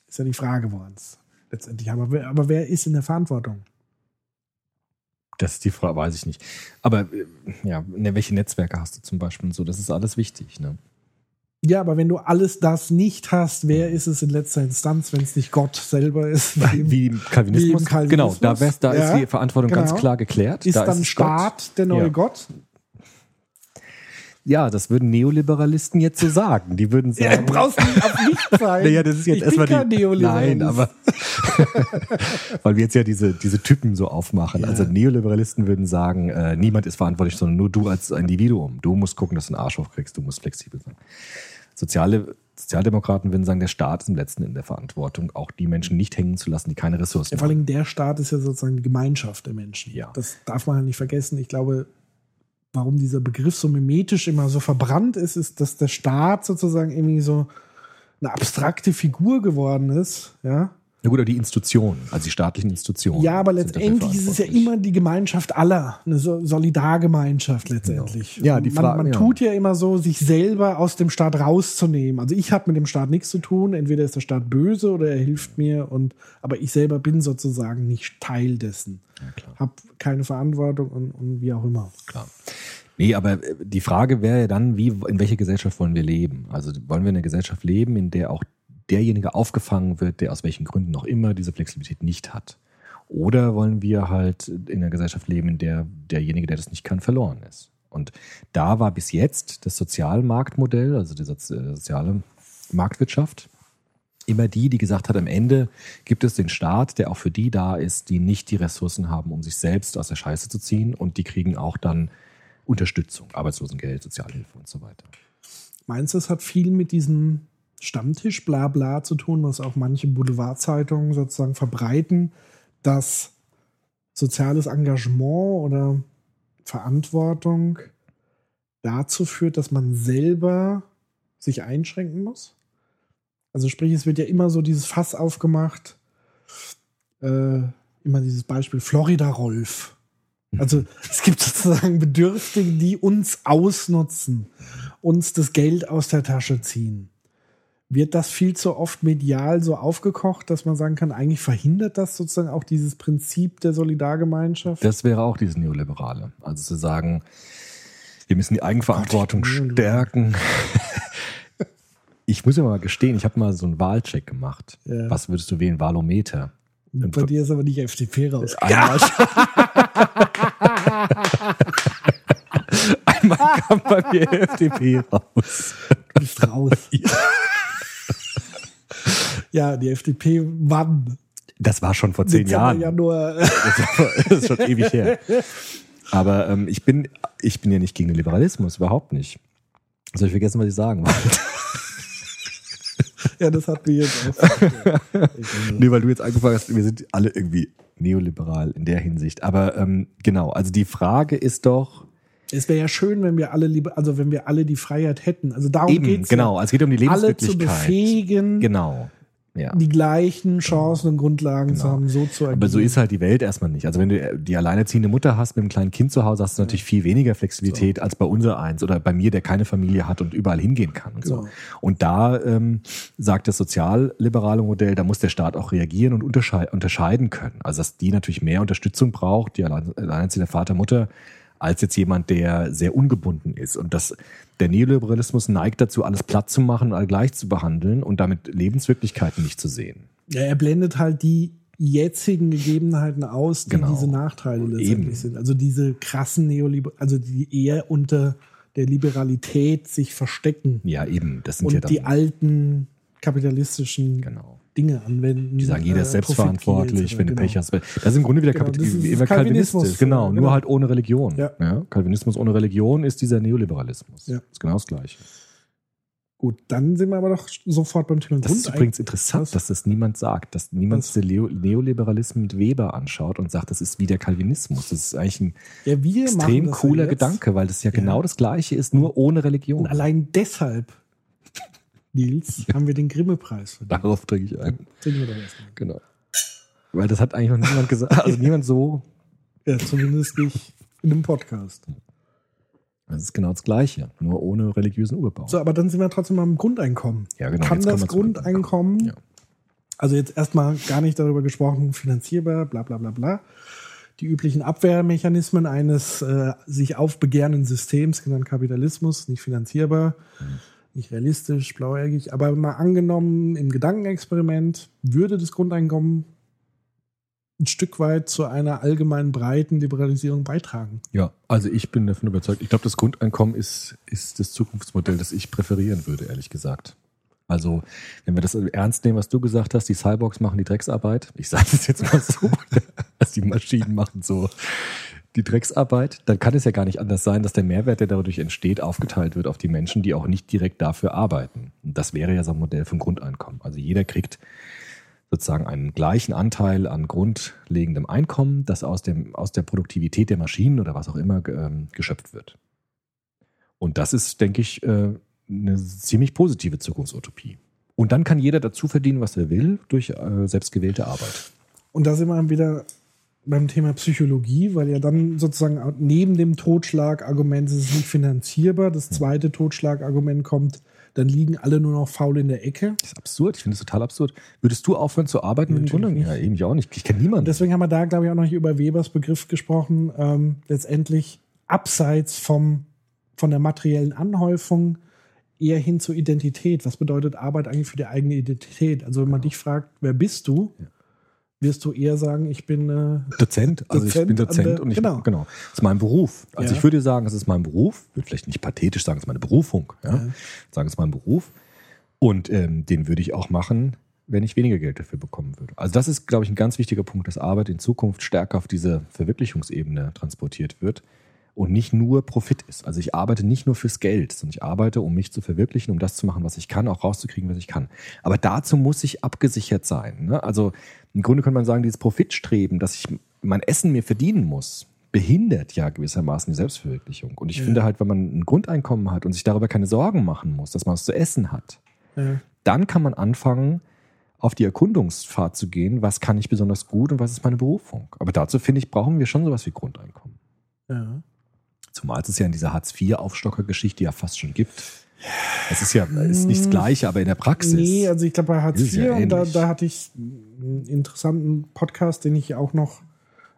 ist ja die Frage, woran es letztendlich haben. Aber wer, aber wer ist in der Verantwortung? das ist die Frage, weiß ich nicht. Aber äh, ja, ne, welche Netzwerke hast du zum Beispiel und so, das ist alles wichtig. Ne? Ja, aber wenn du alles das nicht hast, wer ist es in letzter Instanz, wenn es nicht Gott selber ist? Wie im Kalvinismus. Wie im Calvinismus. Genau, da, da Ja, ist die Verantwortung ganz genau. klar geklärt. ist da dann es Staat Gott. der neue Ja. Gott? Ja, das würden Neoliberalisten jetzt so sagen. Die würden Ja, sagen. brauchst du auf nicht sein. Naja, das ist jetzt ich erstmal bin kein die. Neoliberalist. Nein, aber weil wir jetzt ja diese, diese Typen so aufmachen. Ja. Also Neoliberalisten würden sagen, äh, niemand ist verantwortlich, sondern nur du als Individuum. Du musst gucken, dass du einen Arsch aufkriegst, du musst flexibel sein. Soziale Sozialdemokraten würden sagen, der Staat ist im letzten in der Verantwortung, auch die Menschen nicht hängen zu lassen, die keine Ressourcen Ja, vor haben. allem der Staat ist ja sozusagen die Gemeinschaft der Menschen. Ja. Das darf man halt nicht vergessen. Ich glaube, warum dieser Begriff so mimetisch immer so verbrannt ist, ist, dass der Staat sozusagen irgendwie so eine abstrakte Figur geworden ist. Ja, Na gut, aber die Institutionen, also die staatlichen Institutionen. ja aber letztendlich ist es ja immer die Gemeinschaft aller, eine so Solidargemeinschaft letztendlich. Ja, die man, Frage- man ja. tut ja immer so, sich selber aus dem Staat rauszunehmen. Also ich habe mit dem Staat nichts zu tun. Entweder ist der Staat böse oder er hilft mir und aber ich selber bin sozusagen nicht Teil dessen. Ja, klar. Hab keine Verantwortung und, und wie auch immer. Klar. Nee, aber äh, die Frage wäre ja dann, wie, in welcher Gesellschaft wollen wir leben? Also wollen wir in einer Gesellschaft leben, in der auch derjenige aufgefangen wird, der aus welchen Gründen auch immer diese Flexibilität nicht hat? Oder wollen wir halt in einer Gesellschaft leben, in der derjenige, der das nicht kann, verloren ist? Und da war bis jetzt das Sozialmarktmodell, also die äh, soziale Marktwirtschaft, immer die, die gesagt hat, am Ende gibt es den Staat, der auch für die da ist, die nicht die Ressourcen haben, um sich selbst aus der Scheiße zu ziehen und die kriegen auch dann Unterstützung, Arbeitslosengeld, Sozialhilfe und so weiter. Meinst du, es hat viel mit diesem Stammtisch Blabla zu tun, was auch manche Boulevardzeitungen sozusagen verbreiten, dass soziales Engagement oder Verantwortung dazu führt, dass man selber sich einschränken muss? Also sprich, es wird ja immer so dieses Fass aufgemacht, äh, immer dieses Beispiel Florida Rolf. Also es gibt sozusagen Bedürftige, die uns ausnutzen, uns das Geld aus der Tasche ziehen. Wird das viel zu oft medial so aufgekocht, dass man sagen kann, eigentlich verhindert das sozusagen auch dieses Prinzip der Solidargemeinschaft? Das wäre auch dieses Neoliberale. Also zu sagen, wir müssen die Eigenverantwortung Gott, stärken. Ich muss ja mal gestehen, ich habe mal so einen Wahlcheck gemacht. Ja. Was würdest du wählen? Wahlometer. Bei dir ist aber nicht FDP raus. Einmal, einmal kam bei mir FDP raus. Du bist raus. Ja, die FDP wann? Das war schon vor zehn Dezember, Jahren. Januar. Das war- das ist schon ewig her. Aber ähm, ich, bin, ich bin ja nicht gegen den Liberalismus, überhaupt nicht. Jetzt habe ich vergessen, was ich sagen wollte. Ja, das hatten wir jetzt auch. Nee, weil du jetzt angefangen hast, wir sind alle irgendwie neoliberal in der Hinsicht. Aber ähm, genau, also die Frage ist doch Es wäre ja schön, wenn wir alle liebe, also wenn wir alle die Freiheit hätten. Also darum eben, geht's genau, ja. also es geht um die alle zu Lebenswirklichkeit. befähigen, Genau. Ja. die gleichen Chancen und Grundlagen zu Genau. haben, so zu agieren. Aber so ist halt die Welt erstmal nicht. Also wenn du die alleinerziehende Mutter hast mit einem kleinen Kind zu Hause, hast du natürlich viel weniger Flexibilität als bei unser eins oder bei mir, der keine Familie hat und überall hingehen kann und so. Genau. Und da ähm, sagt das sozialliberale Modell, da muss der Staat auch reagieren und unterschei unterscheiden können. Also dass die natürlich mehr Unterstützung braucht, die allein- alleinerziehende Vater, Mutter, als jetzt jemand, der sehr ungebunden ist. Und das, der Neoliberalismus neigt dazu, alles platt zu machen, alle gleich zu behandeln und damit Lebenswirklichkeiten nicht zu sehen. ja, er blendet halt die jetzigen Gegebenheiten aus, die Genau. diese Nachteile letztendlich Eben. sind. Also diese krassen Neoliber, also die eher unter der Liberalität sich verstecken Ja, eben. Das sind und ja dann, die alten kapitalistischen genau. Dinge anwenden. Die sagen, jeder ist äh, selbstverantwortlich, wenn du etc. Pech hast. Das ist im Grunde wieder Genau, Kapit ist Calvinismus. Genau, Genau. nur halt ohne Religion. Ja. Calvinismus ohne Religion ist dieser Neoliberalismus. Ja. ist genau das Gleiche. Gut, dann sind wir aber doch sofort beim Thema Das ist Grundeig- übrigens interessant, Was? dass das niemand sagt, dass niemand Was? den Neoliberalismus mit Weber anschaut und sagt, das ist wie der Calvinismus. Das ist eigentlich ein Ja, extrem ja cooler. Gedanke, weil das ja, Ja. genau das Gleiche ist, nur ohne Und Religion. allein deshalb, Nils, haben wir den Grimme-Preis verdient. Darauf trinke ich ein. Trinken wir doch erstmal. Genau. Weil das hat eigentlich noch niemand gesagt. Also niemand so. Ja, zumindest nicht in einem Podcast. Das ist genau das Gleiche, nur ohne religiösen Urbau. So, aber dann sind wir trotzdem beim Grundeinkommen. Ja, genau, Kann das Grundeinkommen, Ja. also jetzt erstmal gar nicht darüber gesprochen, finanzierbar, bla bla bla bla, die üblichen Abwehrmechanismen eines äh, sich aufbegehrenden Systems, genannt Kapitalismus, nicht finanzierbar, Mhm. Nicht realistisch, blauäugig, aber mal angenommen im Gedankenexperiment würde das Grundeinkommen ein Stück weit zu einer allgemeinen breiten Liberalisierung beitragen. Ja, also ich bin davon überzeugt. Ich glaube, das Grundeinkommen ist, ist das Zukunftsmodell, das ich präferieren würde, ehrlich gesagt. Also, wenn wir das ernst nehmen, was du gesagt hast, die Cyborgs machen die Drecksarbeit. Ich sage es jetzt mal so, dass die Maschinen machen so die Drecksarbeit, dann kann es ja gar nicht anders sein, dass der Mehrwert, der dadurch entsteht, aufgeteilt wird auf die Menschen, die auch nicht direkt dafür arbeiten. Und das wäre ja so ein Modell vom Grundeinkommen. Also jeder kriegt sozusagen einen gleichen Anteil an grundlegendem Einkommen, das aus, dem, aus der Produktivität der Maschinen oder was auch immer ähm, geschöpft wird. Und das ist, denke ich, äh, eine ziemlich positive Zukunftsutopie. Und dann kann jeder dazu verdienen, was er will, durch äh, selbstgewählte Arbeit. Und da sind wir wieder beim Thema Psychologie, weil ja dann sozusagen neben dem Totschlagargument ist es nicht finanzierbar. Das zweite Totschlagargument kommt, dann liegen alle nur noch faul in der Ecke. Das ist absurd, ich finde es total absurd. Würdest du aufhören zu arbeiten mit dem? Ja, eben ich auch nicht. Ich kenne niemanden. Deswegen haben wir da, glaube ich, auch noch über Webers Begriff gesprochen. Ähm, letztendlich abseits vom, von der materiellen Anhäufung eher hin zur Identität. Was bedeutet Arbeit eigentlich für die eigene Identität? Also wenn man dich fragt, wer bist du, wirst du eher sagen, ich bin äh, Dozent, also ich Dozent bin an Dozent der- und ich genau. genau. Das ist mein Beruf. Also Ja. ich würde sagen, es ist mein Beruf. Würde vielleicht nicht pathetisch sagen, es ist meine Berufung. Ja? Sagen es ist mein Beruf. Und ähm, den würde ich auch machen, wenn ich weniger Geld dafür bekommen würde. Also das ist, glaube ich, ein ganz wichtiger Punkt, dass Arbeit in Zukunft stärker auf diese Verwirklichungsebene transportiert wird und nicht nur Profit ist. Also ich arbeite nicht nur fürs Geld, sondern ich arbeite, um mich zu verwirklichen, um das zu machen, was ich kann, auch rauszukriegen, was ich kann. Aber dazu muss ich abgesichert sein. Ne? Also im Grunde könnte man sagen, dieses Profitstreben, dass ich mein Essen mir verdienen muss, behindert ja gewissermaßen die Selbstverwirklichung. Und ich finde halt, wenn man ein Grundeinkommen hat und sich darüber keine Sorgen machen muss, dass man was zu essen hat, äh, dann kann man anfangen, auf die Erkundungsfahrt zu gehen, was kann ich besonders gut und was ist meine Berufung. Aber dazu, finde ich, brauchen wir schon sowas wie Grundeinkommen. ja. Zumal es ja in dieser Hartz-IV-Aufstocker-Geschichte ja fast schon gibt. Es ist ja ist nicht das Gleiche, aber in der Praxis. Nee, also ich glaube bei Hartz IV, ja da, da hatte ich einen interessanten Podcast, den ich auch noch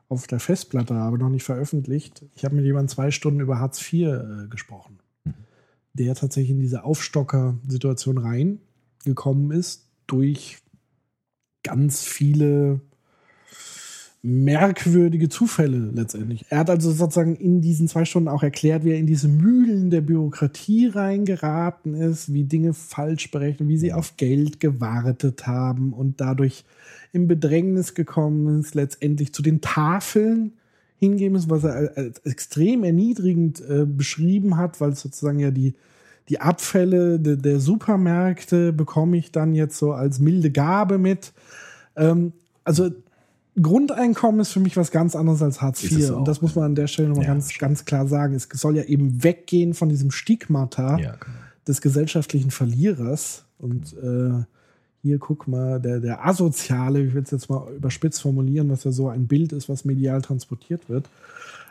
auf der Festplatte habe, noch nicht veröffentlicht. Ich habe mit jemandem zwei Stunden über Hartz IV äh, gesprochen, Mhm. der tatsächlich in diese Aufstocker-Situation reingekommen ist durch ganz viele merkwürdige Zufälle letztendlich. Er hat also sozusagen in diesen zwei Stunden auch erklärt, wie er in diese Mühlen der Bürokratie reingeraten ist, wie Dinge falsch berechnet, wie sie auf Geld gewartet haben und dadurch in Bedrängnis gekommen ist, letztendlich zu den Tafeln hingehen ist, was er als extrem erniedrigend äh, beschrieben hat, weil es sozusagen ja die, die Abfälle de, der Supermärkte bekomme ich dann jetzt so als milde Gabe mit. Ähm, also Grundeinkommen ist für mich was ganz anderes als Hartz IV. Und das muss man an der Stelle nochmal Ja, ganz, ganz klar sagen. Es soll ja eben weggehen von diesem Stigmata Ja, genau. des gesellschaftlichen Verlierers. Und äh, hier guck mal, der, der Asoziale, ich will es jetzt mal überspitzt formulieren, was ja so ein Bild ist, was medial transportiert wird.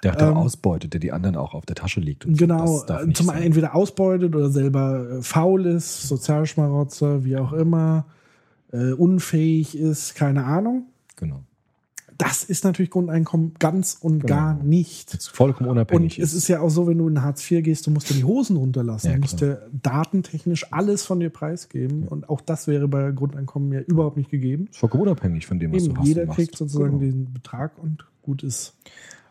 Der hat ähm, ausbeutet, der die anderen auch auf der Tasche liegt. Und Genau, so. Äh, zum einen entweder ausbeutet oder selber äh, faul ist, Sozialschmarotzer, wie auch immer, äh, unfähig ist, keine Ahnung. Genau. Das ist natürlich Grundeinkommen ganz und Genau. gar nicht. Das vollkommen unabhängig Und es ist ja auch so, wenn du in Hartz IV gehst, du musst dir die Hosen runterlassen. Ja, du musst dir datentechnisch alles von dir preisgeben. Und auch das wäre bei Grundeinkommen ja überhaupt nicht gegeben. ist vollkommen unabhängig von dem, was Eben, du hast. jeder kriegt sozusagen Genau. den Betrag und gut ist.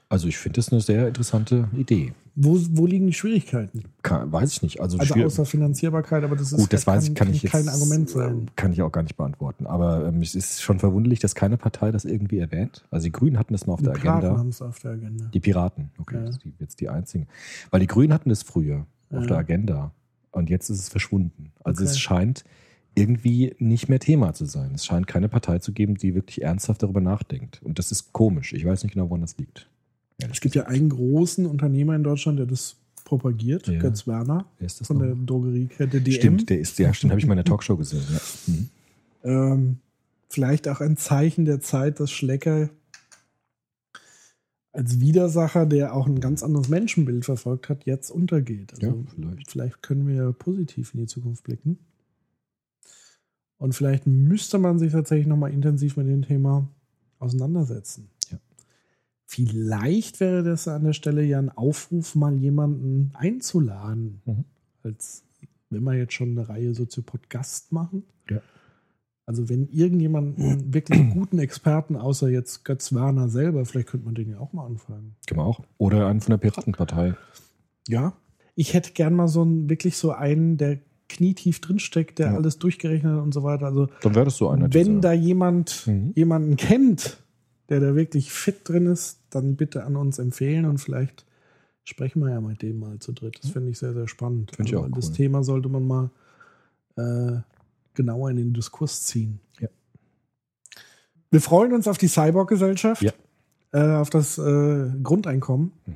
Also ich finde das eine sehr interessante Idee. Wo, wo liegen die Schwierigkeiten? Kann, weiß ich nicht. Also, Also außer Finanzierbarkeit, aber das ist Gut, das kann, weiß ich, kann ich jetzt kein Argument sein. Kann ich auch gar nicht beantworten. Aber ähm, es ist schon verwunderlich, dass keine Partei das irgendwie erwähnt. Also die Grünen hatten das mal auf Die der Piraten Agenda. haben es auf der Agenda. Die Piraten, okay, Ja. das ist die, jetzt die einzigen. Weil die Grünen hatten das früher auf Ja. der Agenda und jetzt ist es verschwunden. Also Okay. es scheint irgendwie nicht mehr Thema zu sein. Es scheint keine Partei zu geben, die wirklich ernsthaft darüber nachdenkt. Und das ist komisch. Ich weiß nicht genau, woran das liegt. Es gibt ja einen großen Unternehmer in Deutschland, der das propagiert, Ja. Götz Werner Wer ist das von noch? der Drogeriekette DM. Stimmt, der ist, ja, stimmt, habe ich mal in der Talkshow gesehen. Ja. Mhm. Ähm, vielleicht auch ein Zeichen der Zeit, dass Schlecker als Widersacher, der auch ein ganz anderes Menschenbild verfolgt hat, jetzt untergeht. Also Ja, vielleicht. vielleicht können wir positiv in die Zukunft blicken. Und vielleicht müsste man sich tatsächlich nochmal intensiv mit dem Thema auseinandersetzen. Vielleicht wäre das an der Stelle ja ein Aufruf, mal jemanden einzuladen. Mhm. Als wenn wir jetzt schon eine Reihe Soziopod Gast machen. Ja. Also wenn irgendjemand einen wirklich guten Experten, außer jetzt Götz Werner selber, vielleicht könnte man den ja auch mal anfragen. Kann man auch. Oder einen von der Piratenpartei. Ja. Ich hätte gern mal so einen, wirklich so einen, der knietief drinsteckt, der Ja. alles durchgerechnet hat und so weiter. Also Dann wäre das so einer. wenn da jemand Mhm. jemanden kennt, der da wirklich fit drin ist, dann bitte an uns empfehlen und vielleicht sprechen wir ja mit dem mal zu dritt. Das finde ich sehr, sehr spannend. Ich auch weil Das cool. Thema sollte man mal äh, genauer in den Diskurs ziehen. Ja. Wir freuen uns auf die Cyborg-Gesellschaft, Ja. äh, auf das äh, Grundeinkommen. Mhm.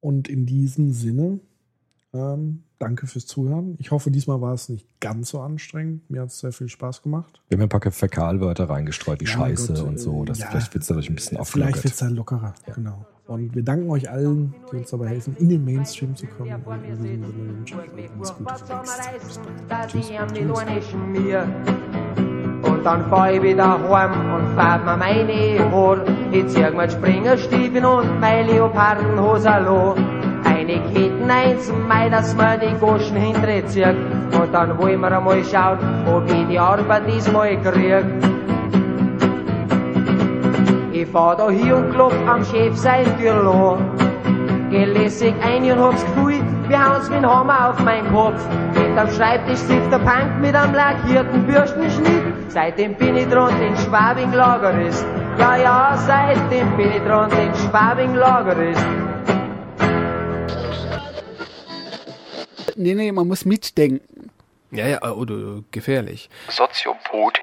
Und in diesem Sinne, ähm, danke fürs Zuhören. Ich hoffe, diesmal war es nicht ganz so anstrengend. Mir hat es sehr viel Spaß gemacht. Wir haben ja ein paar Fäkalwörter reingestreut, wie Ja, Scheiße Gott, und so. Das, äh, ja. Vielleicht wird es dadurch ein bisschen Vielleicht aufgelockert. wird es dann lockerer. Genau. Und wir danken euch allen, die uns dabei helfen, in den Mainstream zu kommen. Und in diesem Sinne wünsche ich euch alles Gute dann fahr ich wieder heim und fahrt mir meine Haare. Ich zieh mir Springerstiefeln und meine Leopardenhose lo. Eine Ketten eins Mai, dass man die Goschen hintere zieht. Und dann wollen wir einmal schauen, ob ich die Arbeit diesmal krieg. Ich fahr da hier und klopf am Chef sein Türl an. Geh lässig ein und hab's Gefühl, wir haben's mit dem Hammer auf meinen Kopf. Hinterm Schreibtisch sitzt der Punk mit einem lackierten Bürstenschnitt. Seitdem bin ich dran, den Schwabing Lagerist. Ja, ja, seitdem bin ich dran, den Schwabing Lagerist. Nee, nee, man muss mitdenken. Ja, ja, oder gefährlich. Soziopod.